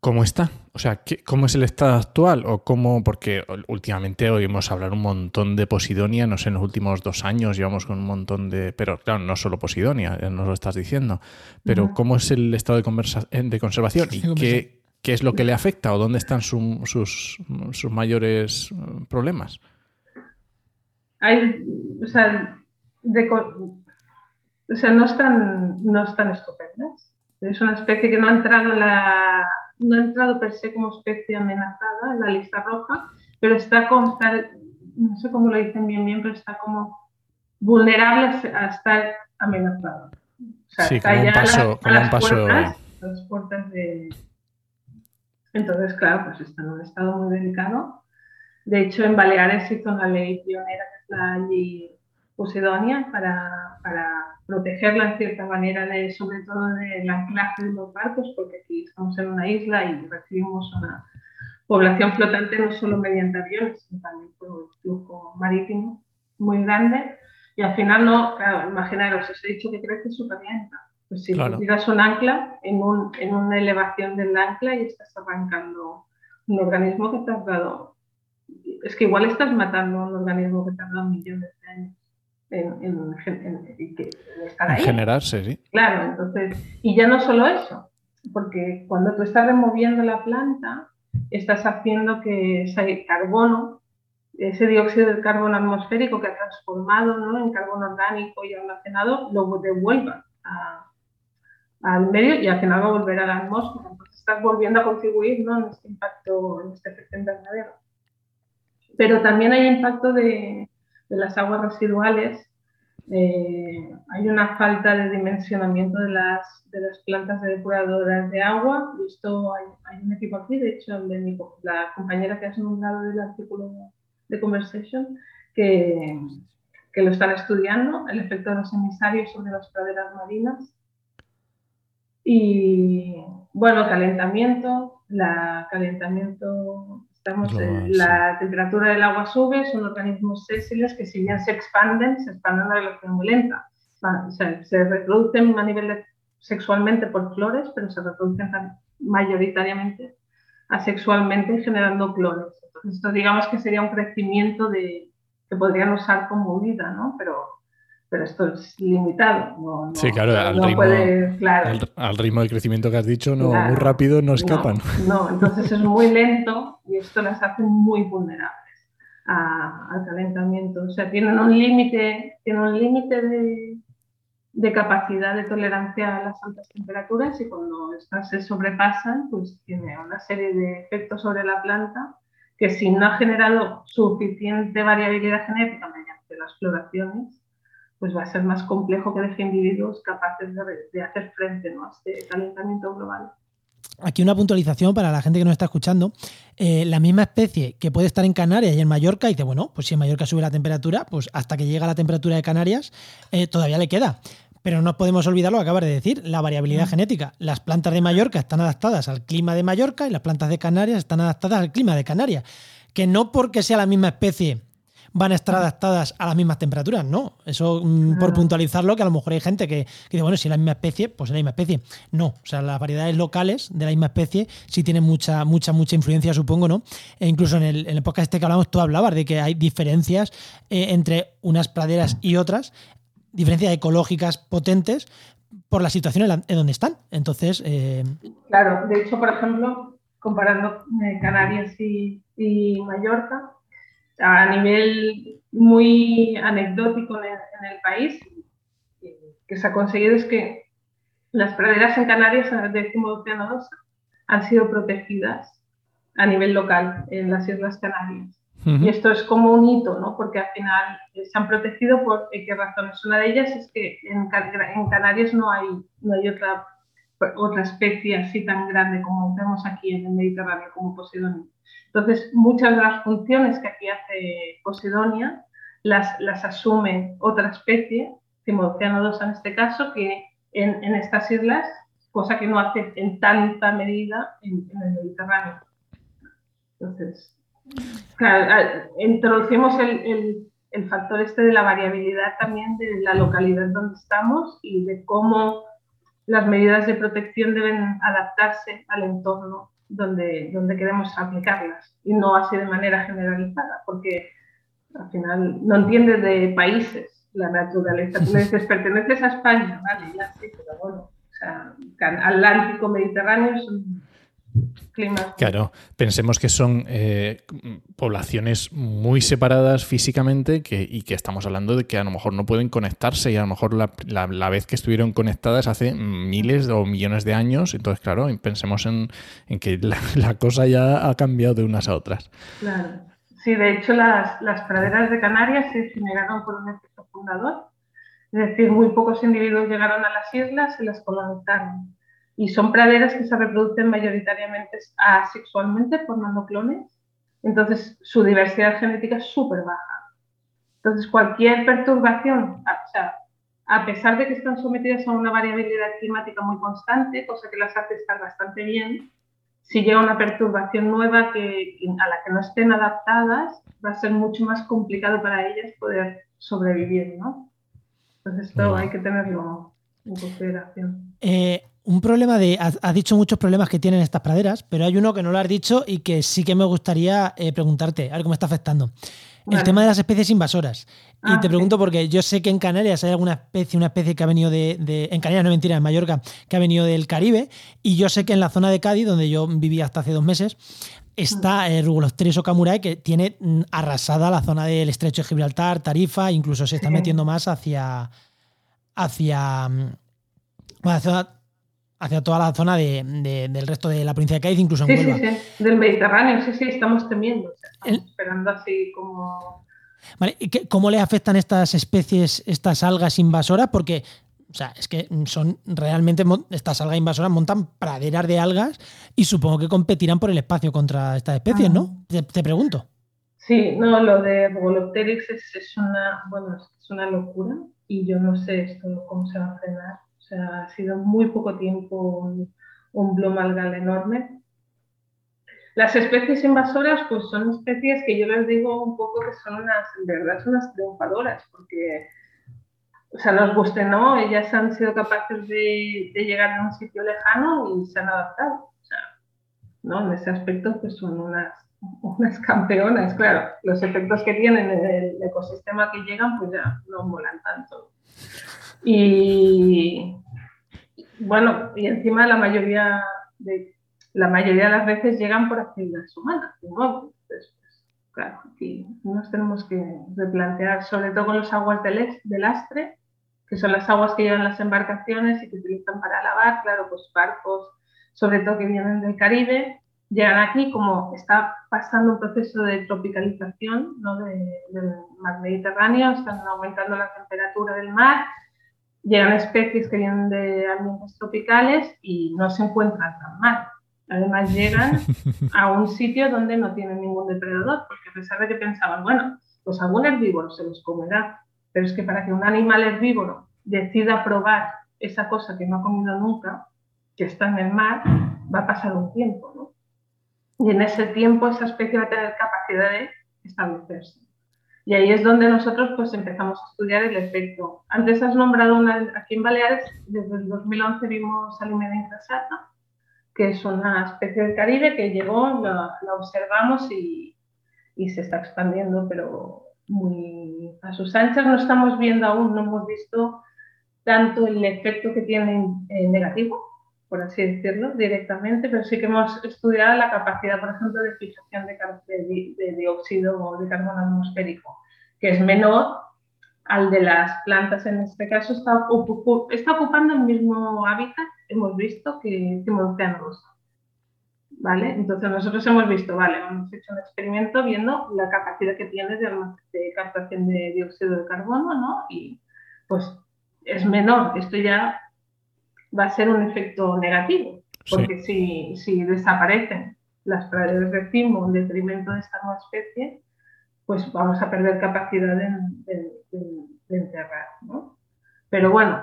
¿cómo está? O sea, ¿qué- ¿cómo es el estado actual? O cómo, porque últimamente oímos hablar un montón de Posidonia, no sé, en los últimos dos años llevamos con un montón de... Pero claro, no solo Posidonia, ya nos lo estás diciendo. Pero. ¿cómo es el estado de, conversa- eh, de conservación? ¿Y qué, qué es lo que le afecta? ¿O dónde están su- sus, sus mayores eh, problemas? hay, o sea, de o sea, no están, no están estupendas. Es una especie que no ha entrado en la, no ha entrado per se como especie amenazada en la lista roja, pero está como, está- no sé cómo lo dicen bien bien, pero está como vulnerable a estar amenazada. O sea, Sí, está como un a paso- las- a como las un paso- las puertas de... Entonces, claro, pues está en un estado muy delicado. De hecho, en Baleares hizo una ley pionera, que es la ley Posidonia, para, para protegerla en cierta manera, de, sobre todo del anclaje de los barcos, porque aquí estamos en una isla y recibimos una población flotante no solo mediante aviones, sino también por un flujo marítimo muy grande. Y al final, no, claro, imaginaros, os he dicho que crece súper lenta. Pues si Claro. tiras un ancla en, un, en una elevación del ancla y estás arrancando un organismo que te has dado. Es que igual estás matando un organismo que te ha dado millones en, en, en- que- estar ahí. generarse, sí. Claro, entonces, y ya no solo eso, porque cuando tú estás removiendo la planta, estás haciendo que ese carbono, ese dióxido de carbono atmosférico que ha transformado ¿no? en carbono orgánico y almacenado, lo devuelva a- al medio y al final va a volver a la atmósfera. Entonces estás volviendo a contribuir ¿no? en este impacto, en este efecto invernadero. Pero también hay impacto de, de las aguas residuales eh, hay una falta de dimensionamiento de las, de las plantas de depuradoras de agua. Esto hay, un equipo aquí, de hecho, de mi la compañera que has nombrado del artículo de Conversation, que, que lo están estudiando, el efecto de los emisarios sobre las praderas marinas. Y bueno, calentamiento, la calentamiento, estamos en la temperatura del agua sube, son organismos sésiles que si bien se expanden, se expanden a una velocidad muy lenta. Va, o sea, se reproducen a nivel de- sexualmente por flores, pero se reproducen mayoritariamente asexualmente generando clones. Entonces, esto digamos que sería un crecimiento de, que podrían usar como vida, ¿no? Pero, pero esto es limitado. No, no- Sí, claro, al no ritmo- puede- claro. Al, al ritmo de crecimiento que has dicho, no, Claro. muy rápido no escapan. No, entonces es muy lento y esto las hace muy vulnerables a- al calentamiento. O sea, tienen un límite, tienen un límite de, de capacidad de tolerancia a las altas temperaturas y cuando estas se sobrepasan, pues tiene una serie de efectos sobre la planta que si no ha generado suficiente variabilidad genética mediante las floraciones, pues va a ser más complejo que deje individuos capaces de, hacer frente ¿no? a este calentamiento global. Aquí una puntualización para la gente que nos está escuchando. Eh, la misma especie que puede estar en Canarias y en Mallorca, y dice, bueno, pues si en Mallorca sube la temperatura, pues hasta que llega la temperatura de Canarias, eh, todavía le queda. Pero no podemos olvidar lo que acabas de decir, la variabilidad mm. genética. Las plantas de Mallorca están adaptadas al clima de Mallorca y las plantas de Canarias están adaptadas al clima de Canarias. Que no porque sea la misma especie van a estar adaptadas a las mismas temperaturas, no. Eso mm, por puntualizarlo, que a lo mejor hay gente que, dice, bueno, si es la misma especie, pues es la misma especie. No, o sea, las variedades locales de la misma especie sí tienen mucha, mucha, mucha influencia, supongo, ¿no? E incluso en el, en el podcast este que hablamos, tú hablabas de que hay diferencias eh, entre unas praderas y otras diferencias ecológicas potentes por la situación en, donde están. Entonces. Eh, claro, de hecho, por ejemplo, comparando eh, Canarias y, Mallorca, a nivel muy anecdótico en el, país, que se ha conseguido es que las praderas en Canarias de Océano han sido protegidas a nivel local en las Islas Canarias. Y esto es como un hito, ¿no? Porque al final eh, se han protegido por qué razones. Una de ellas es que en, Canarias no hay, no hay otra, otra especie así tan grande como vemos aquí en el Mediterráneo, como Posidonia. Entonces, muchas de las funciones que aquí hace Posidonia las, las asume otra especie, Timocéano en este caso, que en, en, estas islas, cosa que no hace en tanta medida en, el Mediterráneo. Entonces, introducimos el, el, factor este de la variabilidad también de la localidad donde estamos y de cómo las medidas de protección deben adaptarse al entorno donde, donde queremos aplicarlas y no así de manera generalizada, porque al final no entiendes de países la naturaleza. Tú le dices, perteneces a España, vale, ya sí, pero bueno, o sea, Atlántico, Mediterráneo son Claro, pensemos que son eh, poblaciones muy separadas físicamente que, y que estamos hablando de que a lo mejor no pueden conectarse y a lo mejor la, vez que estuvieron conectadas hace miles o millones de años. Entonces, claro, pensemos en, que la, cosa ya ha cambiado de unas a otras. Claro. Sí, de hecho las, las praderas de Canarias se generaron por un efecto fundador. Es decir, muy pocos individuos llegaron a las islas y las colonizaron y son praderas que se reproducen mayoritariamente asexualmente formando clones. Entonces su diversidad genética es súper baja. Entonces cualquier perturbación, o sea, a pesar de que están sometidas a una variabilidad climática muy constante, cosa que las hace estar bastante bien, si llega una perturbación nueva que, a la que no estén adaptadas, va a ser mucho más complicado para ellas poder sobrevivir, ¿no? Entonces esto hay que tenerlo en consideración. Eh, un problema de. Has, dicho muchos problemas que tienen estas praderas, pero hay uno que no lo has dicho y que sí que me gustaría eh, preguntarte, a ver cómo está afectando. El tema de las especies invasoras. y ah, te pregunto porque yo sé que en Canarias hay alguna especie, una especie que ha venido de, En Canarias, no mentira, en Mallorca, que ha venido del Caribe. Y yo sé que en la zona de Cádiz, donde yo vivía hasta hace dos meses, está el Rugulostris o Camuray, que tiene mm, arrasada la zona del estrecho de Gibraltar, Tarifa, incluso se está metiendo más hacia. hacia. Mm, hacia hacia toda la zona del resto de la provincia de Cádiz, incluso en Huelva. Sí, sí, del Mediterráneo, sí, sí, estamos temiendo, estamos esperando así como... Vale, ¿Cómo le afectan estas especies, estas algas invasoras? Porque, o sea, es que son realmente, estas algas invasoras montan praderas de algas y supongo que competirán por el espacio contra estas especies, ¿no? Te, pregunto. Sí, no, lo de Volopterix es, una, bueno, es una locura y yo no sé esto cómo se va a frenar sea, ha sido muy poco tiempo un, un bloom algal enorme. Las especies invasoras, pues son especies que yo les digo un poco que son unas, de verdad, son unas triunfadoras, porque, o sea, nos guste no, ellas han sido capaces de, de, llegar a un sitio lejano y se han adaptado. O sea, ¿no? En ese aspecto, pues son unas, unas campeonas, claro. Los efectos que tienen en el ecosistema que llegan, pues ya no molan tanto. Y bueno, y encima la mayoría de, la mayoría de las veces llegan por actividades humanas, de nuevo. Entonces, pues, claro, aquí nos tenemos que replantear, sobre todo con las aguas del, del lastre, que son las aguas que llevan las embarcaciones y que utilizan para lavar, claro, pues barcos, sobre todo que vienen del Caribe, llegan aquí, como está pasando un proceso de tropicalización ¿no? del mar Mediterráneo, están aumentando la temperatura del mar, llegan especies que vienen de ambientes tropicales y no se encuentran tan mal. Además llegan a un sitio donde no tienen ningún depredador, porque a pesar de que pensaban, bueno, pues algún herbívoro se los comerá, pero es que para que un animal herbívoro decida probar esa cosa que no ha comido nunca, que está en el mar, va a pasar un tiempo, ¿no? Y en ese tiempo esa especie va a tener capacidad de establecerse. Y ahí es donde nosotros pues empezamos a estudiar el efecto. Antes has nombrado una, aquí en Baleares, desde el 2011 vimos Alimeda incrasata, que es una especie del Caribe que llegó, la, observamos y, y, se está expandiendo, pero muy a sus anchas. No estamos viendo aún, no hemos visto tanto el efecto que tiene negativo, por así decirlo, directamente, pero sí que hemos estudiado la capacidad, por ejemplo, de fijación de, de, dióxido de carbono atmosférico, que es menor al de las plantas en este caso, está, está ocupando el mismo hábitat, hemos visto, que, que Rosa. ¿Vale? Entonces nosotros hemos visto, vale, hemos hecho un experimento viendo la capacidad que tiene de, de captación de dióxido de carbono, ¿no? Y pues es menor, esto ya va a ser un efecto negativo, porque si, si, desaparecen las praderas de cimo en detrimento de esta nueva especie, pues vamos a perder capacidad de, enterrar. ¿no? Pero bueno,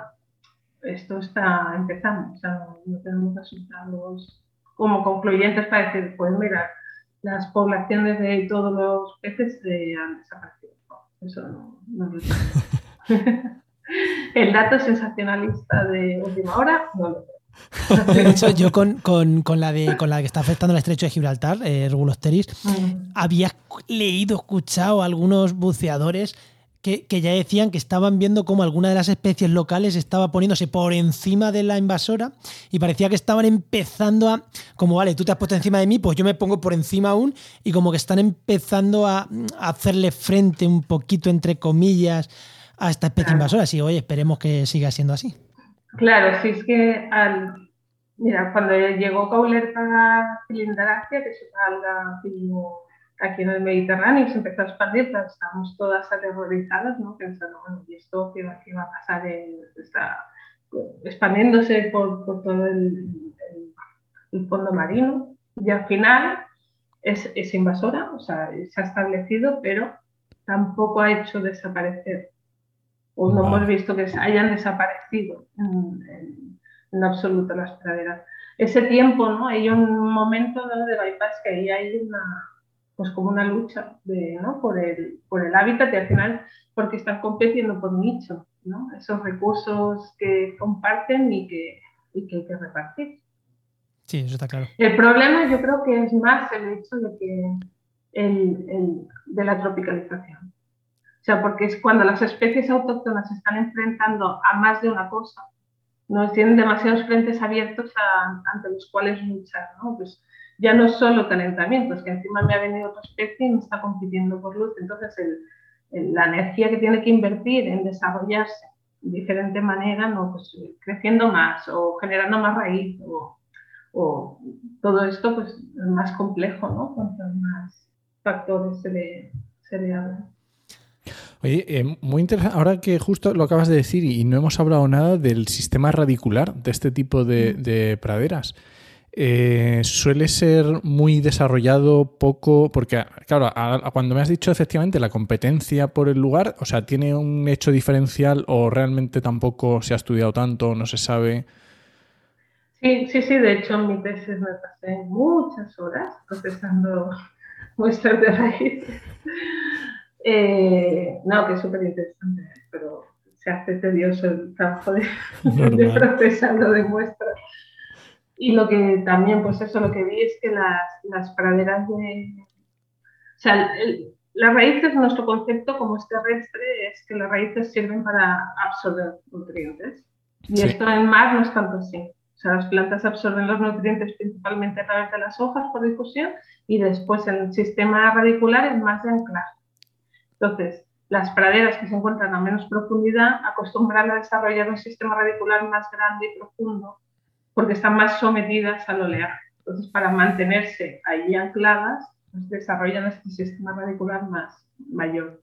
esto está empezando, o sea, no, tenemos resultados como concluyentes para decir, pues mira, las poblaciones de todos los peces han desaparecido. eso no, no lo El dato sensacionalista de última hora no lo de hecho, yo con, la de, con la que está afectando el estrecho de Gibraltar, eh, Regulosteris, mm. había leído, escuchado a algunos buceadores que, ya decían que estaban viendo cómo alguna de las especies locales estaba poniéndose por encima de la invasora y parecía que estaban empezando a, como vale, tú te has puesto encima de mí, pues yo me pongo por encima aún y como que están empezando a hacerle frente un poquito, entre comillas, a esta especie invasora. Así, oye, esperemos que siga siendo así. Claro, sí es que al, mira, cuando llegó Caulerpa cilindracia, que es una alga aquí en el Mediterráneo, y se empezó a expandir, pues, estábamos todas aterrorizadas, ¿no? Pensando, bueno, ¿y esto qué va, qué va a pasar? está expandiéndose por, por todo el, el, fondo marino. Y al final es, es invasora, o sea, se ha establecido, pero tampoco ha hecho desaparecer o no hemos visto que hayan desaparecido en, absoluto las praderas. Ese tiempo, ¿no? Hay un momento de bypass que ahí hay una, pues como una lucha de, ¿no? por, el, por el hábitat y al final porque están compitiendo por nicho, ¿no? Esos recursos que comparten y que, y que hay que repartir. Sí, eso está claro. El problema yo creo que es más el hecho de que el, el, de la tropicalización sea, porque es cuando las especies autóctonas se están enfrentando a más de una cosa, no tienen demasiados frentes abiertos ante los cuales luchar, ¿no? Pues ya no es solo calentamiento, es que encima me ha venido otra especie y me está compitiendo por luz. Entonces, la energía que tiene que invertir en desarrollarse de diferente manera, ¿no? pues, creciendo más o generando más raíz o, todo esto pues, es más complejo, ¿no? Cuantos más factores se le, se le hablan. Oye, eh, muy interesante. Ahora que justo lo acabas de decir y no hemos hablado nada del sistema radicular de este tipo de, mm. praderas. Eh, suele ser muy desarrollado, poco, porque claro, cuando me has dicho efectivamente la competencia por el lugar, o sea, ¿tiene un hecho diferencial o realmente tampoco se ha estudiado tanto, no se sabe? Sí, sí, sí, de hecho en mi tesis me pasé muchas horas procesando muestras de raíces. Eh, no, que es súper interesante, pero se hace tedioso el trabajo de, de procesarlo de muestras. Y lo que también, pues eso, lo que vi es que las, las praderas de... O sea, las raíces, nuestro concepto como es terrestre, es que las raíces sirven para absorber nutrientes. Y esto en mar no es tanto así. O sea, las plantas absorben los nutrientes principalmente a través de las hojas por difusión y después el sistema radicular es más de anclaje. Entonces, las praderas que se encuentran a menos profundidad acostumbran a desarrollar un sistema radicular más grande y profundo porque están más sometidas al oleaje. Entonces, para mantenerse allí ancladas, pues desarrollan este sistema radicular más mayor.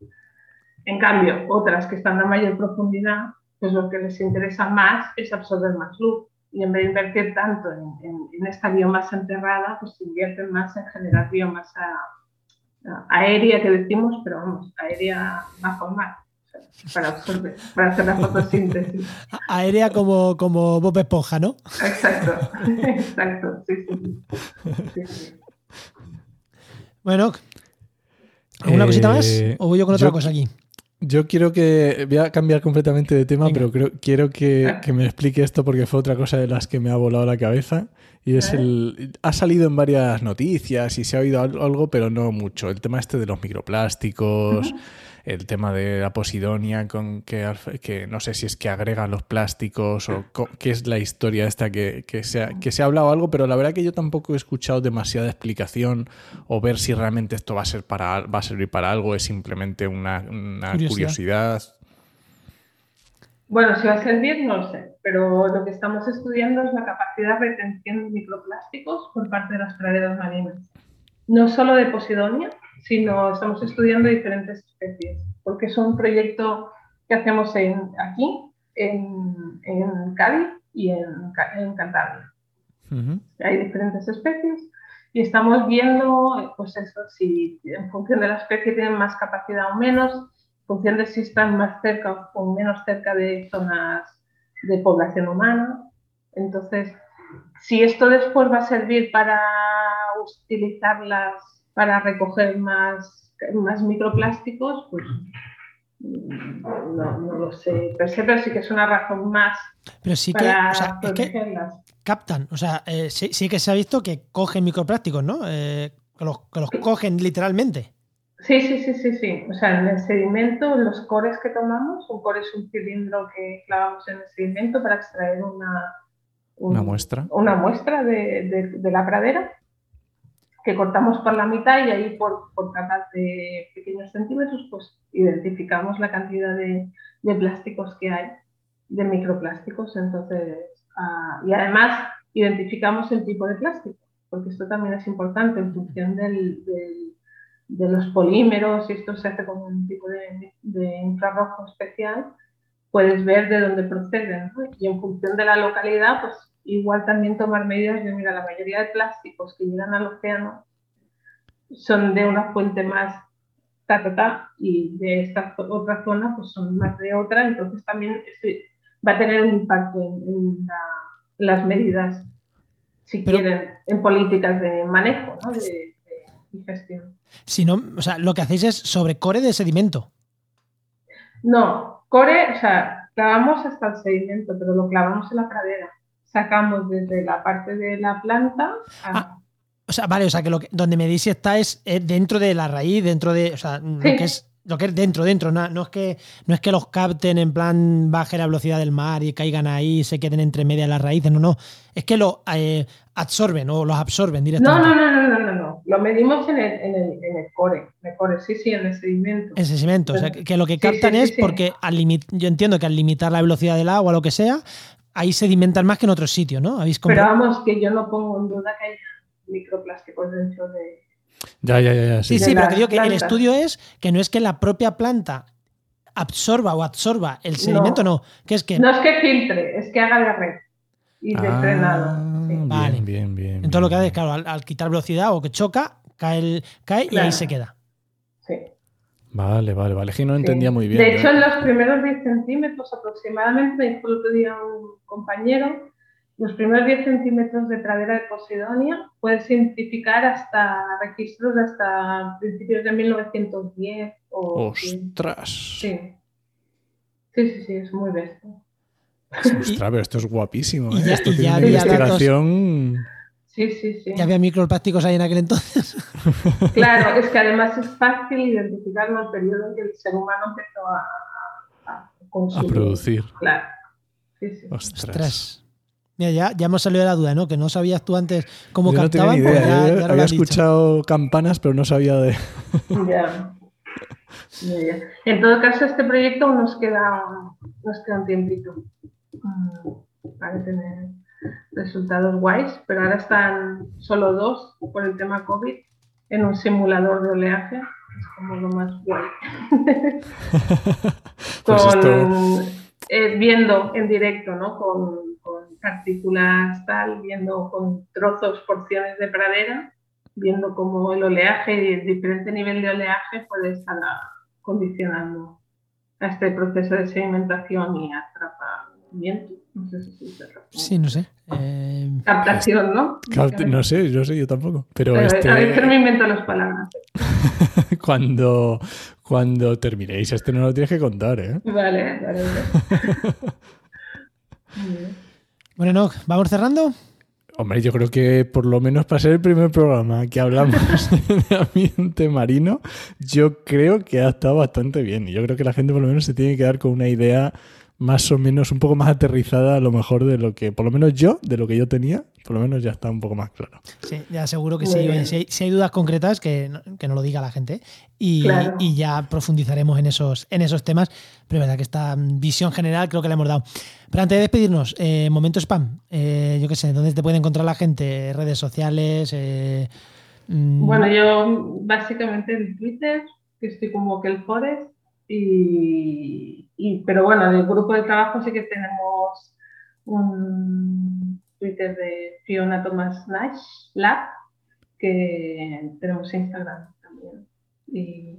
En cambio, otras que están a mayor profundidad, pues lo que les interesa más es absorber más luz. Y en vez de invertir tanto en, esta biomasa enterrada, pues invierten más en generar biomasa aérea que decimos, pero vamos, aérea el mar. Para, absorber, para hacer la fotosíntesis. Aérea como, como Bob Esponja, ¿no? Exacto, exacto, sí, sí. Bueno, ¿alguna cosita más? Eh, ¿O voy yo con otra cosa aquí? Yo quiero que. Voy a cambiar completamente de tema, pero creo, quiero que, que, me explique esto porque fue otra cosa de las que me ha volado la cabeza. Y es el. Ha salido en varias noticias y se ha oído algo, pero no mucho. El tema este de los microplásticos el tema de la posidonia, con que, que no sé si es que agregan los plásticos o qué es la historia esta que, que, se ha, que se ha hablado algo, pero la verdad que yo tampoco he escuchado demasiada explicación o ver si realmente esto va a, ser para, va a servir para algo, es simplemente una, curiosidad. Bueno, si va a servir, no lo sé, pero lo que estamos estudiando es la capacidad de retención de microplásticos por parte de las praderas marinas. No solo de posidonia, sino estamos estudiando diferentes especies, porque es un proyecto que hacemos en, aquí, en, en Cádiz y en, en Cantabria. Hay diferentes especies y estamos viendo, pues eso, si en función de la especie tienen más capacidad o menos, en función de si están más cerca o menos cerca de zonas de población humana. Entonces, si esto después va a servir para utilizarlas para recoger más, más microplásticos, pues no, no, lo sé. Pero sí que es una razón más. Pero sí que, o sea, es que captan, o sea, eh, sí, que se ha visto que cogen microplásticos, ¿no? Eh, que, los, que los cogen literalmente. Sí, sí, sí, sí, sí. O sea, en el sedimento, los cores que tomamos, un core es un cilindro que clavamos en el sedimento para extraer una, una muestra, una muestra de, de, de la pradera que cortamos por la mitad y ahí por, por capas de pequeños centímetros, pues identificamos la cantidad de, de plásticos que hay, de microplásticos. Entonces, ah, y además identificamos el tipo de plástico, porque esto también es importante en función del, de los polímeros, y esto se hace con un tipo de, de infrarrojo especial, puedes ver de dónde proceden. Y en función de la localidad, pues igual también tomar medidas de, mira, la mayoría de plásticos que llegan al océano son de una fuente más ta, y de esta otra zona pues son más de otra, entonces también va a tener un impacto en, las medidas, si quieren, en políticas de manejo, ¿no? de, gestión. Si no, o sea, lo que hacéis es sobre core de sedimento. No, core, o sea, clavamos hasta el sedimento, pero lo clavamos en la pradera sacamos desde la parte de la planta ah, o sea, vale, o sea, que, lo que donde me dice está es, dentro de la raíz, dentro de, o sea, lo que es lo que es dentro, dentro, no, es que no es que los capten en plan baje la velocidad del mar y caigan ahí y se queden entre medias las raíces, no, no, es que lo eh, absorben o los absorben directamente. No, no, no, no, no, no, lo medimos en el, en el, en el core, en el core, sí, sí, en el sedimento. En sedimento, o sea, que, lo que captan es porque al yo entiendo que al limitar la velocidad del agua lo que sea, ahí sedimentan más que en otros sitios, ¿no? ¿Habéis Pero vamos, que yo no pongo en duda que haya microplásticos dentro de... Ya, ya, ya. Sí, sí, pero que digo que el estudio es que no es que la propia planta absorba o absorba el sedimento, no, que es que... No es que filtre, es que haga la red y de frenado. Ah, vale. Bien, bien, Entonces lo que hace es, claro, al, quitar velocidad o que choca, cae, el, cae y ahí se queda. Sí. Vale, vale, vale. Que no entendía muy bien. De hecho, en los primeros 10 centímetros aproximadamente, me dijo el otro día un compañero, los primeros 10 centímetros de pradera de Posidonia puedes identificar hasta registros de hasta principios de 1910. O ¡Ostras! Sí. Sí, sí, sí, es muy bestia. Ostras, pero esto es guapísimo. ¿eh? esto tiene una investigación. Sí, sí, sí. ¿Ya había microplásticos ahí en aquel entonces? Claro, es que además es fácil identificar el periodo en que el ser humano empezó a, a consumir. A producir. Claro. Sí, sí. Ostras. Mira, ya, ya hemos salido de la duda, ¿no? Que no sabías tú antes cómo Yo captaban. No tenía ni idea. Pues había escuchado campanas, pero no sabía de. ya. ya. En todo caso, este proyecto nos queda, nos queda un tiempito mm, para tener resultados guays, pero ahora están solo dos por el tema COVID en un simulador de oleaje, es como lo más guay. Pues con, eh, viendo en directo, ¿no? Con, con partículas tal, viendo con trozos, porciones de pradera, viendo cómo el oleaje y el diferente nivel de oleaje puede estar condicionando a este proceso de sedimentación y atrapamiento. No sé si se Sí, no sé. Eh, Captación, ¿no? Cap- No sé, no sé, yo tampoco. Pero Pero este, A veces me invento las palabras. cuando, cuando terminéis, este no lo tienes que contar, ¿eh? Vale, vale. vale. Bueno, no, ¿vamos cerrando? Hombre, yo creo que por lo menos para ser el primer programa que hablamos de ambiente marino, yo creo que ha estado bastante bien. Y yo creo que la gente por lo menos se tiene que quedar con una idea más o menos un poco más aterrizada a lo mejor de lo que, por lo menos yo, de lo que yo tenía, por lo menos ya está un poco más claro. Sí, ya seguro que sí. Oye, si, hay, si hay dudas concretas, que no, que no lo diga la gente. Y, Claro. y ya profundizaremos en esos, en esos temas. Pero es verdad que esta visión general creo que la hemos dado. Pero antes de despedirnos, eh, momento spam. Eh, yo qué sé, ¿dónde te puede encontrar la gente? Redes sociales. eh, mm, Bueno, yo básicamente en Twitter, que estoy como que el Forest, y, pero bueno, en el grupo de trabajo sí que tenemos un Twitter de Fiona Thomas Nash Lab, que tenemos Instagram también. Y,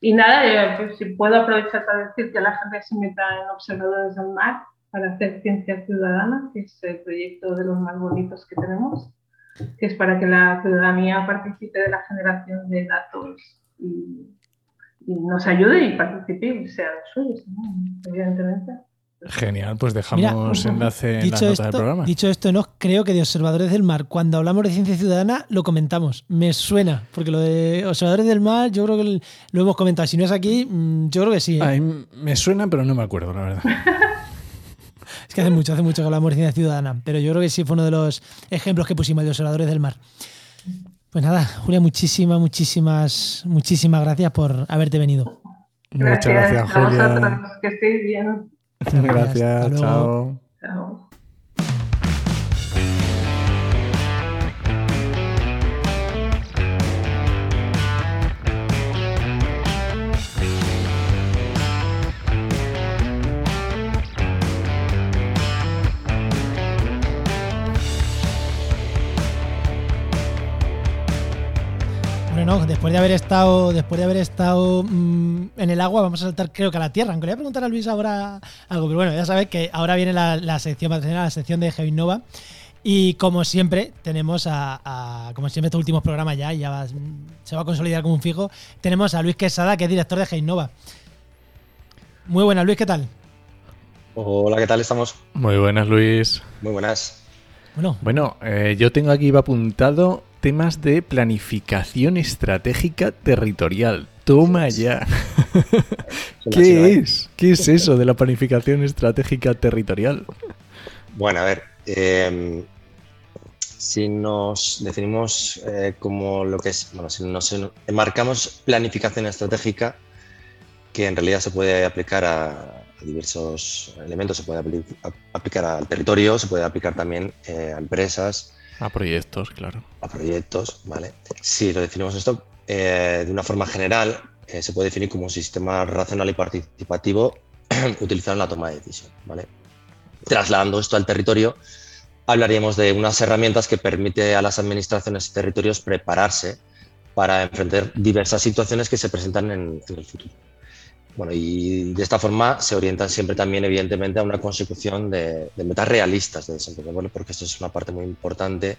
y nada, si puedo aprovechar para decir que la gente se meta en Observadores del Mar para hacer ciencia ciudadana, que es el proyecto de los más bonitos que tenemos que es para que la ciudadanía participe de la generación de datos nos ayude y participe y sea suyo, evidentemente. Genial, pues dejamos Mira, enlace en la Dicho nota esto, del programa. dicho esto, no creo que de Observadores del Mar, cuando hablamos de ciencia ciudadana, lo comentamos. Me suena, porque lo de Observadores del Mar, yo creo que lo hemos comentado. Si no es aquí, mm, yo creo que sí. ¿eh? Ay, me suena, pero no me acuerdo, la verdad. Es que hace mucho, hace mucho que hablamos de ciencia ciudadana, pero yo creo que sí fue uno de los ejemplos que pusimos de Observadores del Mar. Pues nada, Julia, muchísimas, muchísimas, muchísimas gracias por haberte venido. Muchas gracias, a Julia. vosotros, que estéis bien. Gracias. Chao. Después de haber estado, después de haber estado mm, en el agua, vamos a saltar creo que a la tierra. Aunque le voy a preguntar a Luis ahora algo, pero bueno, ya sabes que ahora viene la, la sección patrocinada, la sección de Heavy Nova. Y como siempre, tenemos a, a- como siempre, estos últimos programas ya, ya va- se va a consolidar como un fijo. Tenemos a Luis Quesada, que es director de Heavy Nova. Muy buenas, Luis, ¿qué tal? Hola, ¿qué tal estamos? Muy buenas, Luis. Muy buenas. Bueno, Bueno, eh, yo tengo aquí apuntado temas de planificación estratégica territorial. Toma ya. ¿Qué es? ¿Qué es eso de la planificación estratégica territorial? Bueno, a ver, eh, si nos definimos eh, como lo que es, bueno, si nos enmarcamos planificación estratégica, que en realidad se puede aplicar a, diversos elementos, se puede aplicar al territorio, se puede aplicar también eh, a empresas, A proyectos, claro. a proyectos, ¿vale? Si lo definimos esto eh, de una forma general, eh, se puede definir como un sistema racional y participativo utilizado en la toma de decisión, ¿vale? Trasladando esto al territorio, hablaríamos de unas herramientas que permite a las administraciones y territorios prepararse para enfrentar diversas situaciones que se presentan en, en el futuro. Bueno, y de esta forma se orientan siempre también, evidentemente, a una consecución de, de metas realistas de desempeño, ¿vale? porque esto es una parte muy importante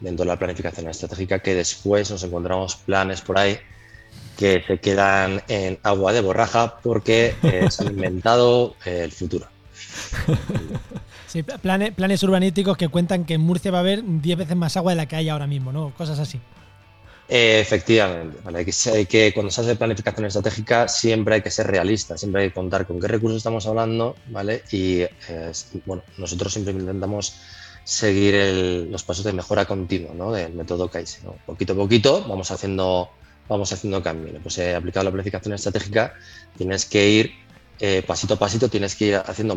dentro de la planificación estratégica, que después nos encontramos planes por ahí que se quedan en agua de borraja porque eh, se han inventado eh, el futuro. sí, planes, planes urbanísticos que cuentan que en Murcia va a haber 10 veces más agua de la que hay ahora mismo, ¿no? Cosas así. Eh, efectivamente, ¿vale? Que, que cuando se hace planificación estratégica siempre hay que ser realista, siempre hay que contar con qué recursos estamos hablando, ¿vale? Y eh, bueno, nosotros siempre intentamos seguir el- los pasos de mejora continua, ¿no? Del método Kaizen. Poquito a poquito vamos haciendo, vamos haciendo camino. Pues eh, aplicado la planificación estratégica tienes que ir eh, pasito a pasito, tienes que ir haciendo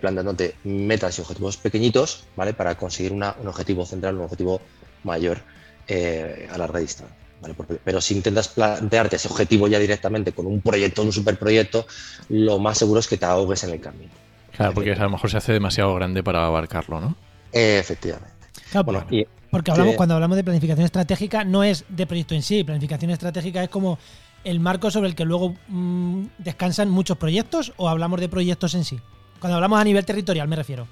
planteándote metas y objetivos pequeñitos, ¿vale? Para conseguir una- un objetivo central, un objetivo mayor eh, a larga distancia. pero si intentas plantearte ese objetivo ya directamente con un proyecto, un superproyecto, lo más seguro es que te ahogues en el camino. Claro, porque a lo mejor se hace demasiado grande para abarcarlo, ¿no? Eh, efectivamente. Claro, Bueno, porque- y porque hablamos, que- cuando hablamos de planificación estratégica, no es de proyecto en sí. Planificación estratégica es como el marco sobre el que luego mm, descansan muchos proyectos o hablamos de proyectos en sí. Cuando hablamos a nivel territorial, me refiero.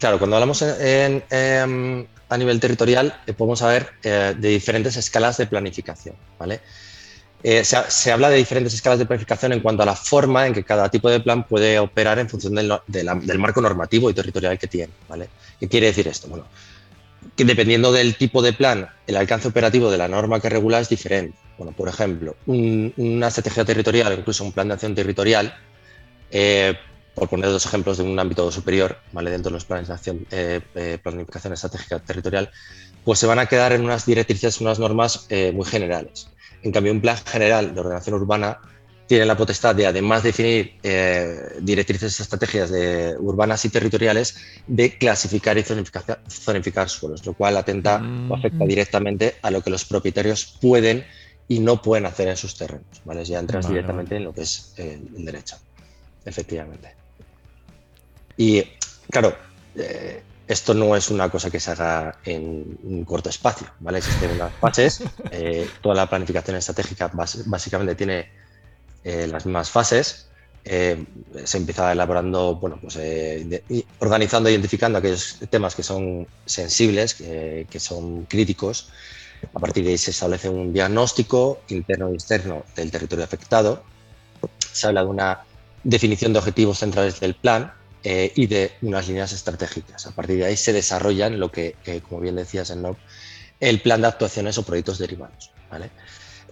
Claro, cuando hablamos en- en, em, a nivel territorial, eh, podemos saber eh, de diferentes escalas de planificación. ¿vale? Eh, se, ha- se habla de diferentes escalas de planificación en cuanto a la forma en que cada tipo de plan puede operar en función del, del marco normativo y territorial que tiene. ¿vale? ¿Qué quiere decir esto? Bueno, que dependiendo del tipo de plan, el alcance operativo de la norma que regula es diferente. Bueno, por ejemplo, un- una estrategia territorial, incluso un plan de acción territorial, eh, por poner dos ejemplos de un ámbito superior, ¿vale? dentro de los planes de acción, eh, eh, planificación estratégica territorial, pues se van a quedar en unas directrices, unas normas eh, muy generales. En cambio, un plan general de ordenación urbana tiene la potestad de, además de definir eh, directrices estrategias de, urbanas y territoriales, de clasificar y zonificar, zonificar suelos, lo cual atenta o afecta Mm. directamente a lo que los propietarios pueden y no pueden hacer en sus terrenos. ¿vale? Ya entras Vale, directamente en lo que es eh, el derecho, efectivamente. Y claro, eh, esto no es una cosa que se haga en un corto espacio, ¿vale? Existen unas fases, eh, toda la planificación estratégica básicamente tiene eh, las mismas fases. se empieza elaborando, bueno, pues eh, de- organizando, identificando aquellos temas que son sensibles, que, que son críticos. A partir de ahí se establece un diagnóstico interno y externo del territorio afectado. Se habla de una definición de objetivos centrales del plan eh, y de unas líneas estratégicas. A partir de ahí se desarrollan lo que, eh, como bien decías, en el plan de actuaciones o proyectos derivados. ¿vale?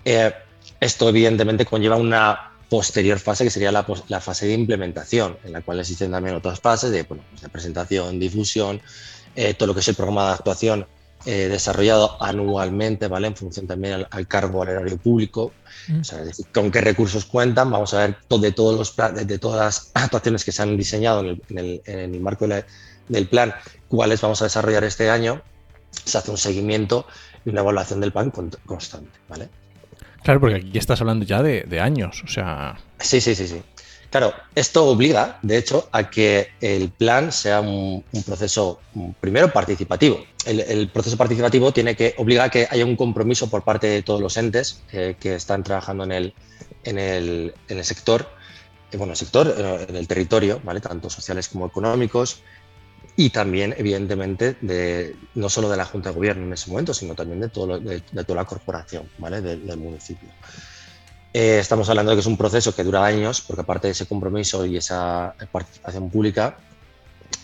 Eh, esto evidentemente conlleva una posterior fase que sería la, la fase de implementación, en la cual existen también otras fases de, bueno, pues de presentación, difusión, eh, todo lo que es el programa de actuación eh, desarrollado anualmente, ¿vale? En función también al, al cargo al erario público, Mm. o sea, es decir, con qué recursos cuentan, vamos a ver to- de todos los pla- de, de todas las actuaciones que se han diseñado en el, en el- en el marco de la- del plan, cuáles vamos a desarrollar este año, se hace un seguimiento y una evaluación del plan con- constante, ¿vale? Claro, porque aquí estás hablando ya de, de años, o sea, Sí, sí, sí, sí. Claro, esto obliga, de hecho, a que el plan sea un, un proceso, mm, primero, participativo. El, el proceso participativo tiene que obliga a que haya un compromiso por parte de todos los entes eh, que están trabajando en el, en el, en el sector, eh, bueno, el sector, eh, en el territorio, ¿vale? Tanto sociales como económicos, y también, evidentemente, de, no solo de la Junta de Gobierno en ese momento, sino también de, todo lo- de, de toda la corporación, ¿vale? Del- del municipio. Eh, estamos hablando de que es un proceso que dura años, porque aparte de ese compromiso y esa participación pública,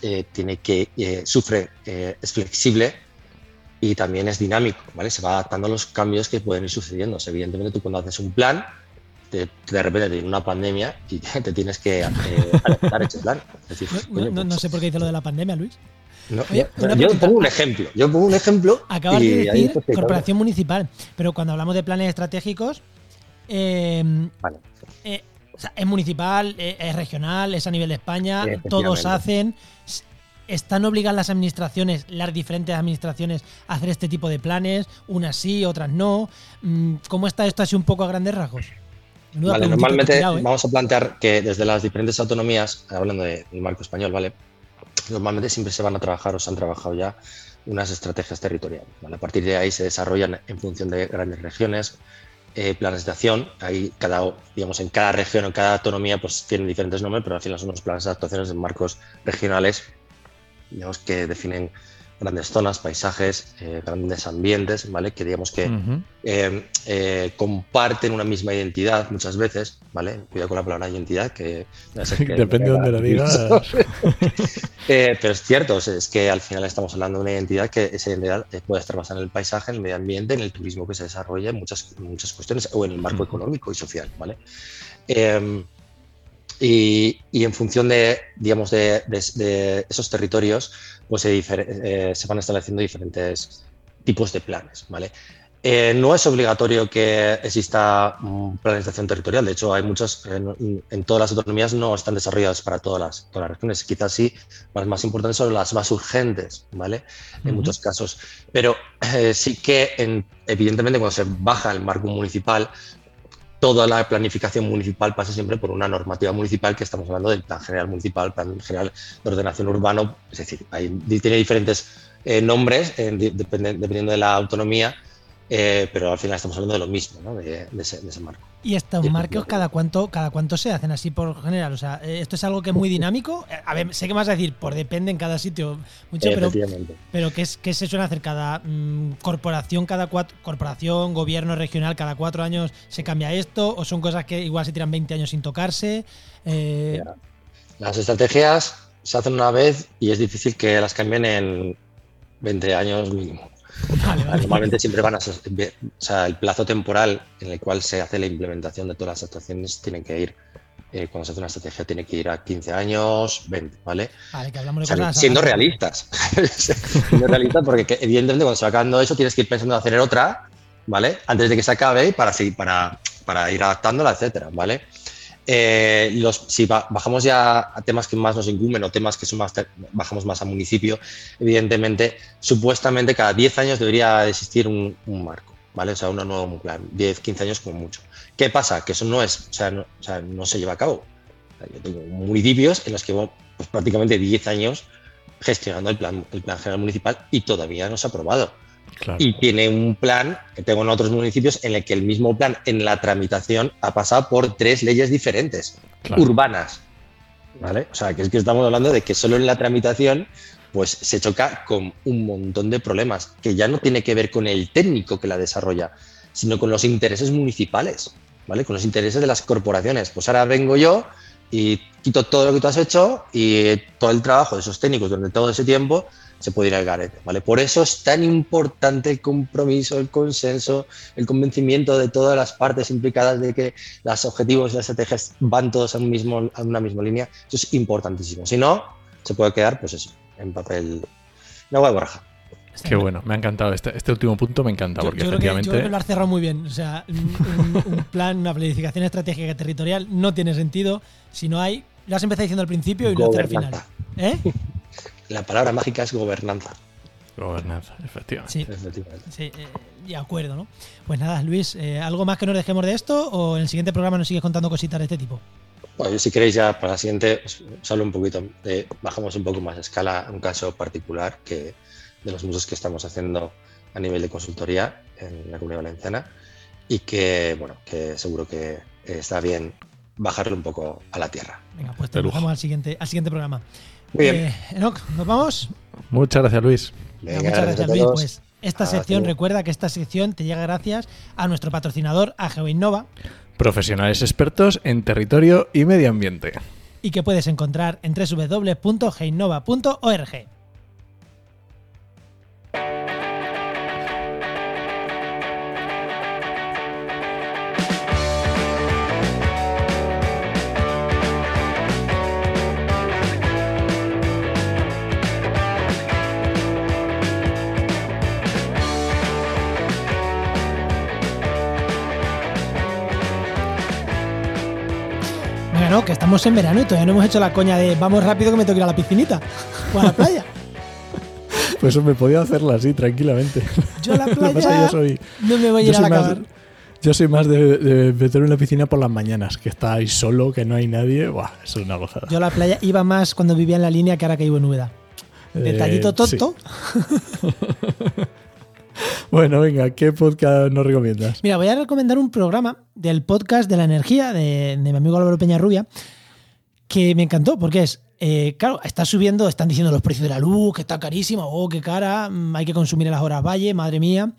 eh, tiene que eh, sufre, eh, es flexible y también es dinámico, ¿vale? Se va adaptando a los cambios que pueden ir sucediendo. O sea, evidentemente, tú cuando haces un plan, te- de repente tiene una pandemia y te tienes que eh, adaptar a ese plan. Es decir, No, coño, no- no pues, sé por qué dice lo de la pandemia, Luis. no, Oye, yo- pongo un ejemplo. Yo pongo un ejemplo. Acabas de ahí, decir pues, te corporación municipal, pero cuando hablamos de planes estratégicos, eh, Vale. eh, o sea, es municipal, eh, es regional, es a nivel de España, todos hacen. ¿Están obligadas las administraciones, las diferentes administraciones, a hacer este tipo de planes? Unas sí, otras no. Mm, ¿Cómo está esto así un poco a grandes rasgos? Vale, normalmente tirado, ¿eh? vamos a plantear que desde las diferentes autonomías, hablando de- del marco español, ¿vale? Normalmente siempre se van a trabajar o se han trabajado ya unas estrategias territoriales. ¿vale? A partir de ahí se desarrollan en función de grandes regiones eh, planes de acción. Ahí cada, digamos, en cada región en cada autonomía pues tienen diferentes nombres, pero al final son unos planes de actuaciones en marcos regionales digamos, que definen grandes zonas, paisajes, eh, grandes ambientes, ¿vale? Que digamos que ujú. eh, eh, comparten una misma identidad muchas veces, ¿vale? Cuidado con la palabra identidad, que... no sé qué- depende de dónde lo digas. Eh, pero es cierto, o sea, es que al final estamos hablando de una identidad que esa identidad puede estar basada en el paisaje, en el medio ambiente, en el turismo que se desarrolla, en muchas, muchas cuestiones, o en el marco económico y social, ¿vale? Y, y en función de, digamos, de, de- de esos territorios, pues se, eh, se van estableciendo diferentes tipos de planes, ¿vale? Eh, no es obligatorio que exista planificación territorial. De hecho, hay muchas, en, en, todas las autonomías no están desarrolladas para todas las, todas las regiones. Quizás sí, las más importantes son las más urgentes, ¿vale? En muchos casos. Pero eh, sí que, en, evidentemente, cuando se baja el marco municipal, toda la planificación municipal pasa siempre por una normativa municipal que estamos hablando del plan general municipal, plan general de ordenación urbano. Es decir, hay, tiene diferentes eh, nombres dependiendo de la autonomía eh, pero al final estamos hablando de lo mismo, ¿no? de, ese, marco. ¿Y estos marcos cada cuánto, cada cuánto se hacen así por general? O sea, eh, ¿esto es algo que es muy dinámico? Eh, a ver, sé que vas a decir, por depende en cada sitio mucho, pero, pero ¿qué, es, ¿qué se suele hacer? ¿Cada mm, corporación, cada cuatro, corporación, gobierno regional, cada cuatro años se cambia esto? ¿O son cosas que igual se tiran 20 años sin tocarse? Las estrategias se hacen una vez y es difícil que las cambien en 20 años mínimo. Normalmente siempre van a ser, o sea, el plazo temporal en el cual se hace la implementación de todas las actuaciones tienen que ir, eh, cuando se hace una estrategia, tiene que ir a 15 años, 20, ¿vale? Vale, que hablamos de cosas siendo realistas. siendo realistas porque evidentemente cuando se va acabando eso tienes que ir pensando en hacer otra, ¿vale? Antes de que se acabe para, para, para ir adaptándola, etcétera, ¿vale? Eh, si bajamos ya a temas que más nos incumben o temas que son más, bajamos más a municipio, evidentemente, supuestamente cada 10 años debería existir un, marco, ¿vale? O sea, un nuevo plan, 10, 15 años como mucho. ¿Qué pasa? Que eso no es, o sea, no, se lleva a cabo. yo tengo municipios en los que llevo pues, prácticamente 10 años gestionando el plan, el plan general municipal y todavía no se ha aprobado. Y tiene un plan que tengo en otros municipios en el que el mismo plan en la tramitación ha pasado por tres leyes diferentes, urbanas. ¿Vale? O sea, que es que estamos hablando de que solo en la tramitación pues se choca con un montón de problemas que ya no tiene que ver con el técnico que la desarrolla, sino con los intereses municipales, ¿vale? Con los intereses de las corporaciones. Pues ahora vengo yo y quito todo lo que tú has hecho y todo el trabajo de esos técnicos durante todo ese tiempo se puede ir al garete, ¿vale? Por eso es tan importante el compromiso, el consenso, el convencimiento de todas las partes implicadas de que los objetivos y las estrategias van todos a, un mismo, a una misma línea. Eso es importantísimo. Si no, se puede quedar, pues eso, en papel, agua de borraja. Qué bueno, me ha encantado. Este, este último punto me encanta porque efectivamente. yo creo que lo has cerrado muy bien. O sea, un, plan, una planificación estratégica territorial no tiene sentido si no hay. Lo has empezado diciendo al principio y no al final. ¿Eh? La palabra mágica es gobernanza. Gobernanza, efectivamente. Sí, sí eh, de acuerdo, ¿no? Pues nada, Luis, eh, ¿algo más que nos dejemos de esto o en el siguiente programa nos sigues contando cositas de este tipo? Bueno, si queréis ya para la siguiente, solo un poquito, bajamos un poco más a escala un caso particular que de los muchos que estamos haciendo a nivel de consultoría en la Comunidad Valenciana y que, bueno, que seguro que está bien bajarlo un poco a la tierra. Venga, pues te dejamos al siguiente, al siguiente programa. Muy bien. Eh, Enoch, ¿nos vamos? Muchas gracias, Luis. muchas gracias, Luis. Pues esta sección, recuerda que esta sección te llega gracias a nuestro patrocinador, a GeoInnova. Profesionales expertos en territorio y medio ambiente. Y que puedes encontrar en www.geinnova.org. que estamos en verano y todavía no hemos hecho la coña de vamos rápido que me tengo que ir a la piscinita o a la playa. Pues me podía hacerla así, tranquilamente. Yo a la playa no me voy a ir a la Yo soy más de, meterme en la piscina por las mañanas, que está ahí solo, que no hay nadie. Buah, eso es una gozada. Yo a la playa iba más cuando vivía en la línea que ahora que vivo en Úbeda. Detallito eh, tonto. Bueno, venga, ¿qué podcast nos recomiendas? Mira, voy a recomendar un programa del podcast de la energía de, mi amigo Álvaro Peñarrubia que me encantó porque es, eh, claro, está subiendo, están diciendo los precios de la luz, que está carísimo, oh, qué cara, mm, hay que consumir en las horas valle, madre mía.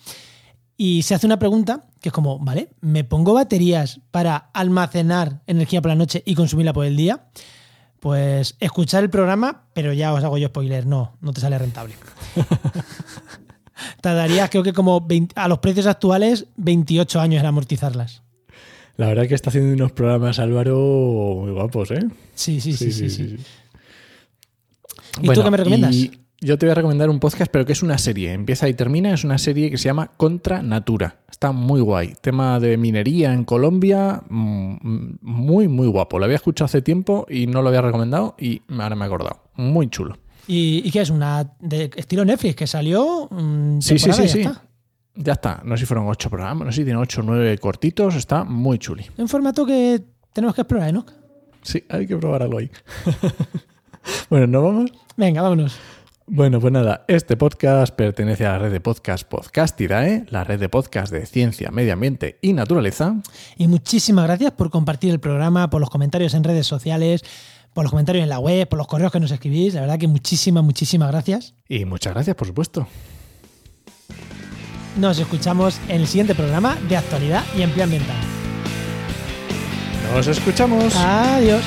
Y se hace una pregunta que es como, ¿vale? ¿Me pongo baterías para almacenar energía por la noche y consumirla por el día? Pues escuchar el programa, pero ya os hago yo spoiler, no, no te sale rentable. tardarías creo que como a los precios actuales 28 años en amortizarlas. La verdad que está haciendo unos programas Álvaro muy guapos, ¿eh? Sí, sí, sí, sí. ¿Y tú qué me recomiendas? yo te voy a recomendar un podcast, pero que es una serie. Empieza y termina. Es una serie que se llama Contra Natura. Está muy guay. Tema de minería en Colombia. mm, Muy, muy guapo. Lo había escuchado hace tiempo y no lo había recomendado y ahora me he acordado. Muy chulo. ¿Y, y qué es? Una de estilo Netflix que salió. mm, Sí, sí, sí, sí. está. Ya está. No sé si fueron ocho programas, no sé si tiene ocho o nueve cortitos. Está muy chuli. Un formato que tenemos que explorar, ¿no? Sí, hay que probar algo ahí. bueno, ¿no vamos? Venga, vámonos. Bueno, pues nada, este podcast pertenece a la red de podcast Podcastidae, la red de podcast de ciencia, medio ambiente y naturaleza. Y muchísimas gracias por compartir el programa, por los comentarios en redes sociales, por los comentarios en la web, por los correos que nos escribís. La verdad que muchísimas, muchísimas gracias. Y muchas gracias, por supuesto. Nos escuchamos en el siguiente programa de actualidad y empleo ambiental. Nos escuchamos. Adiós.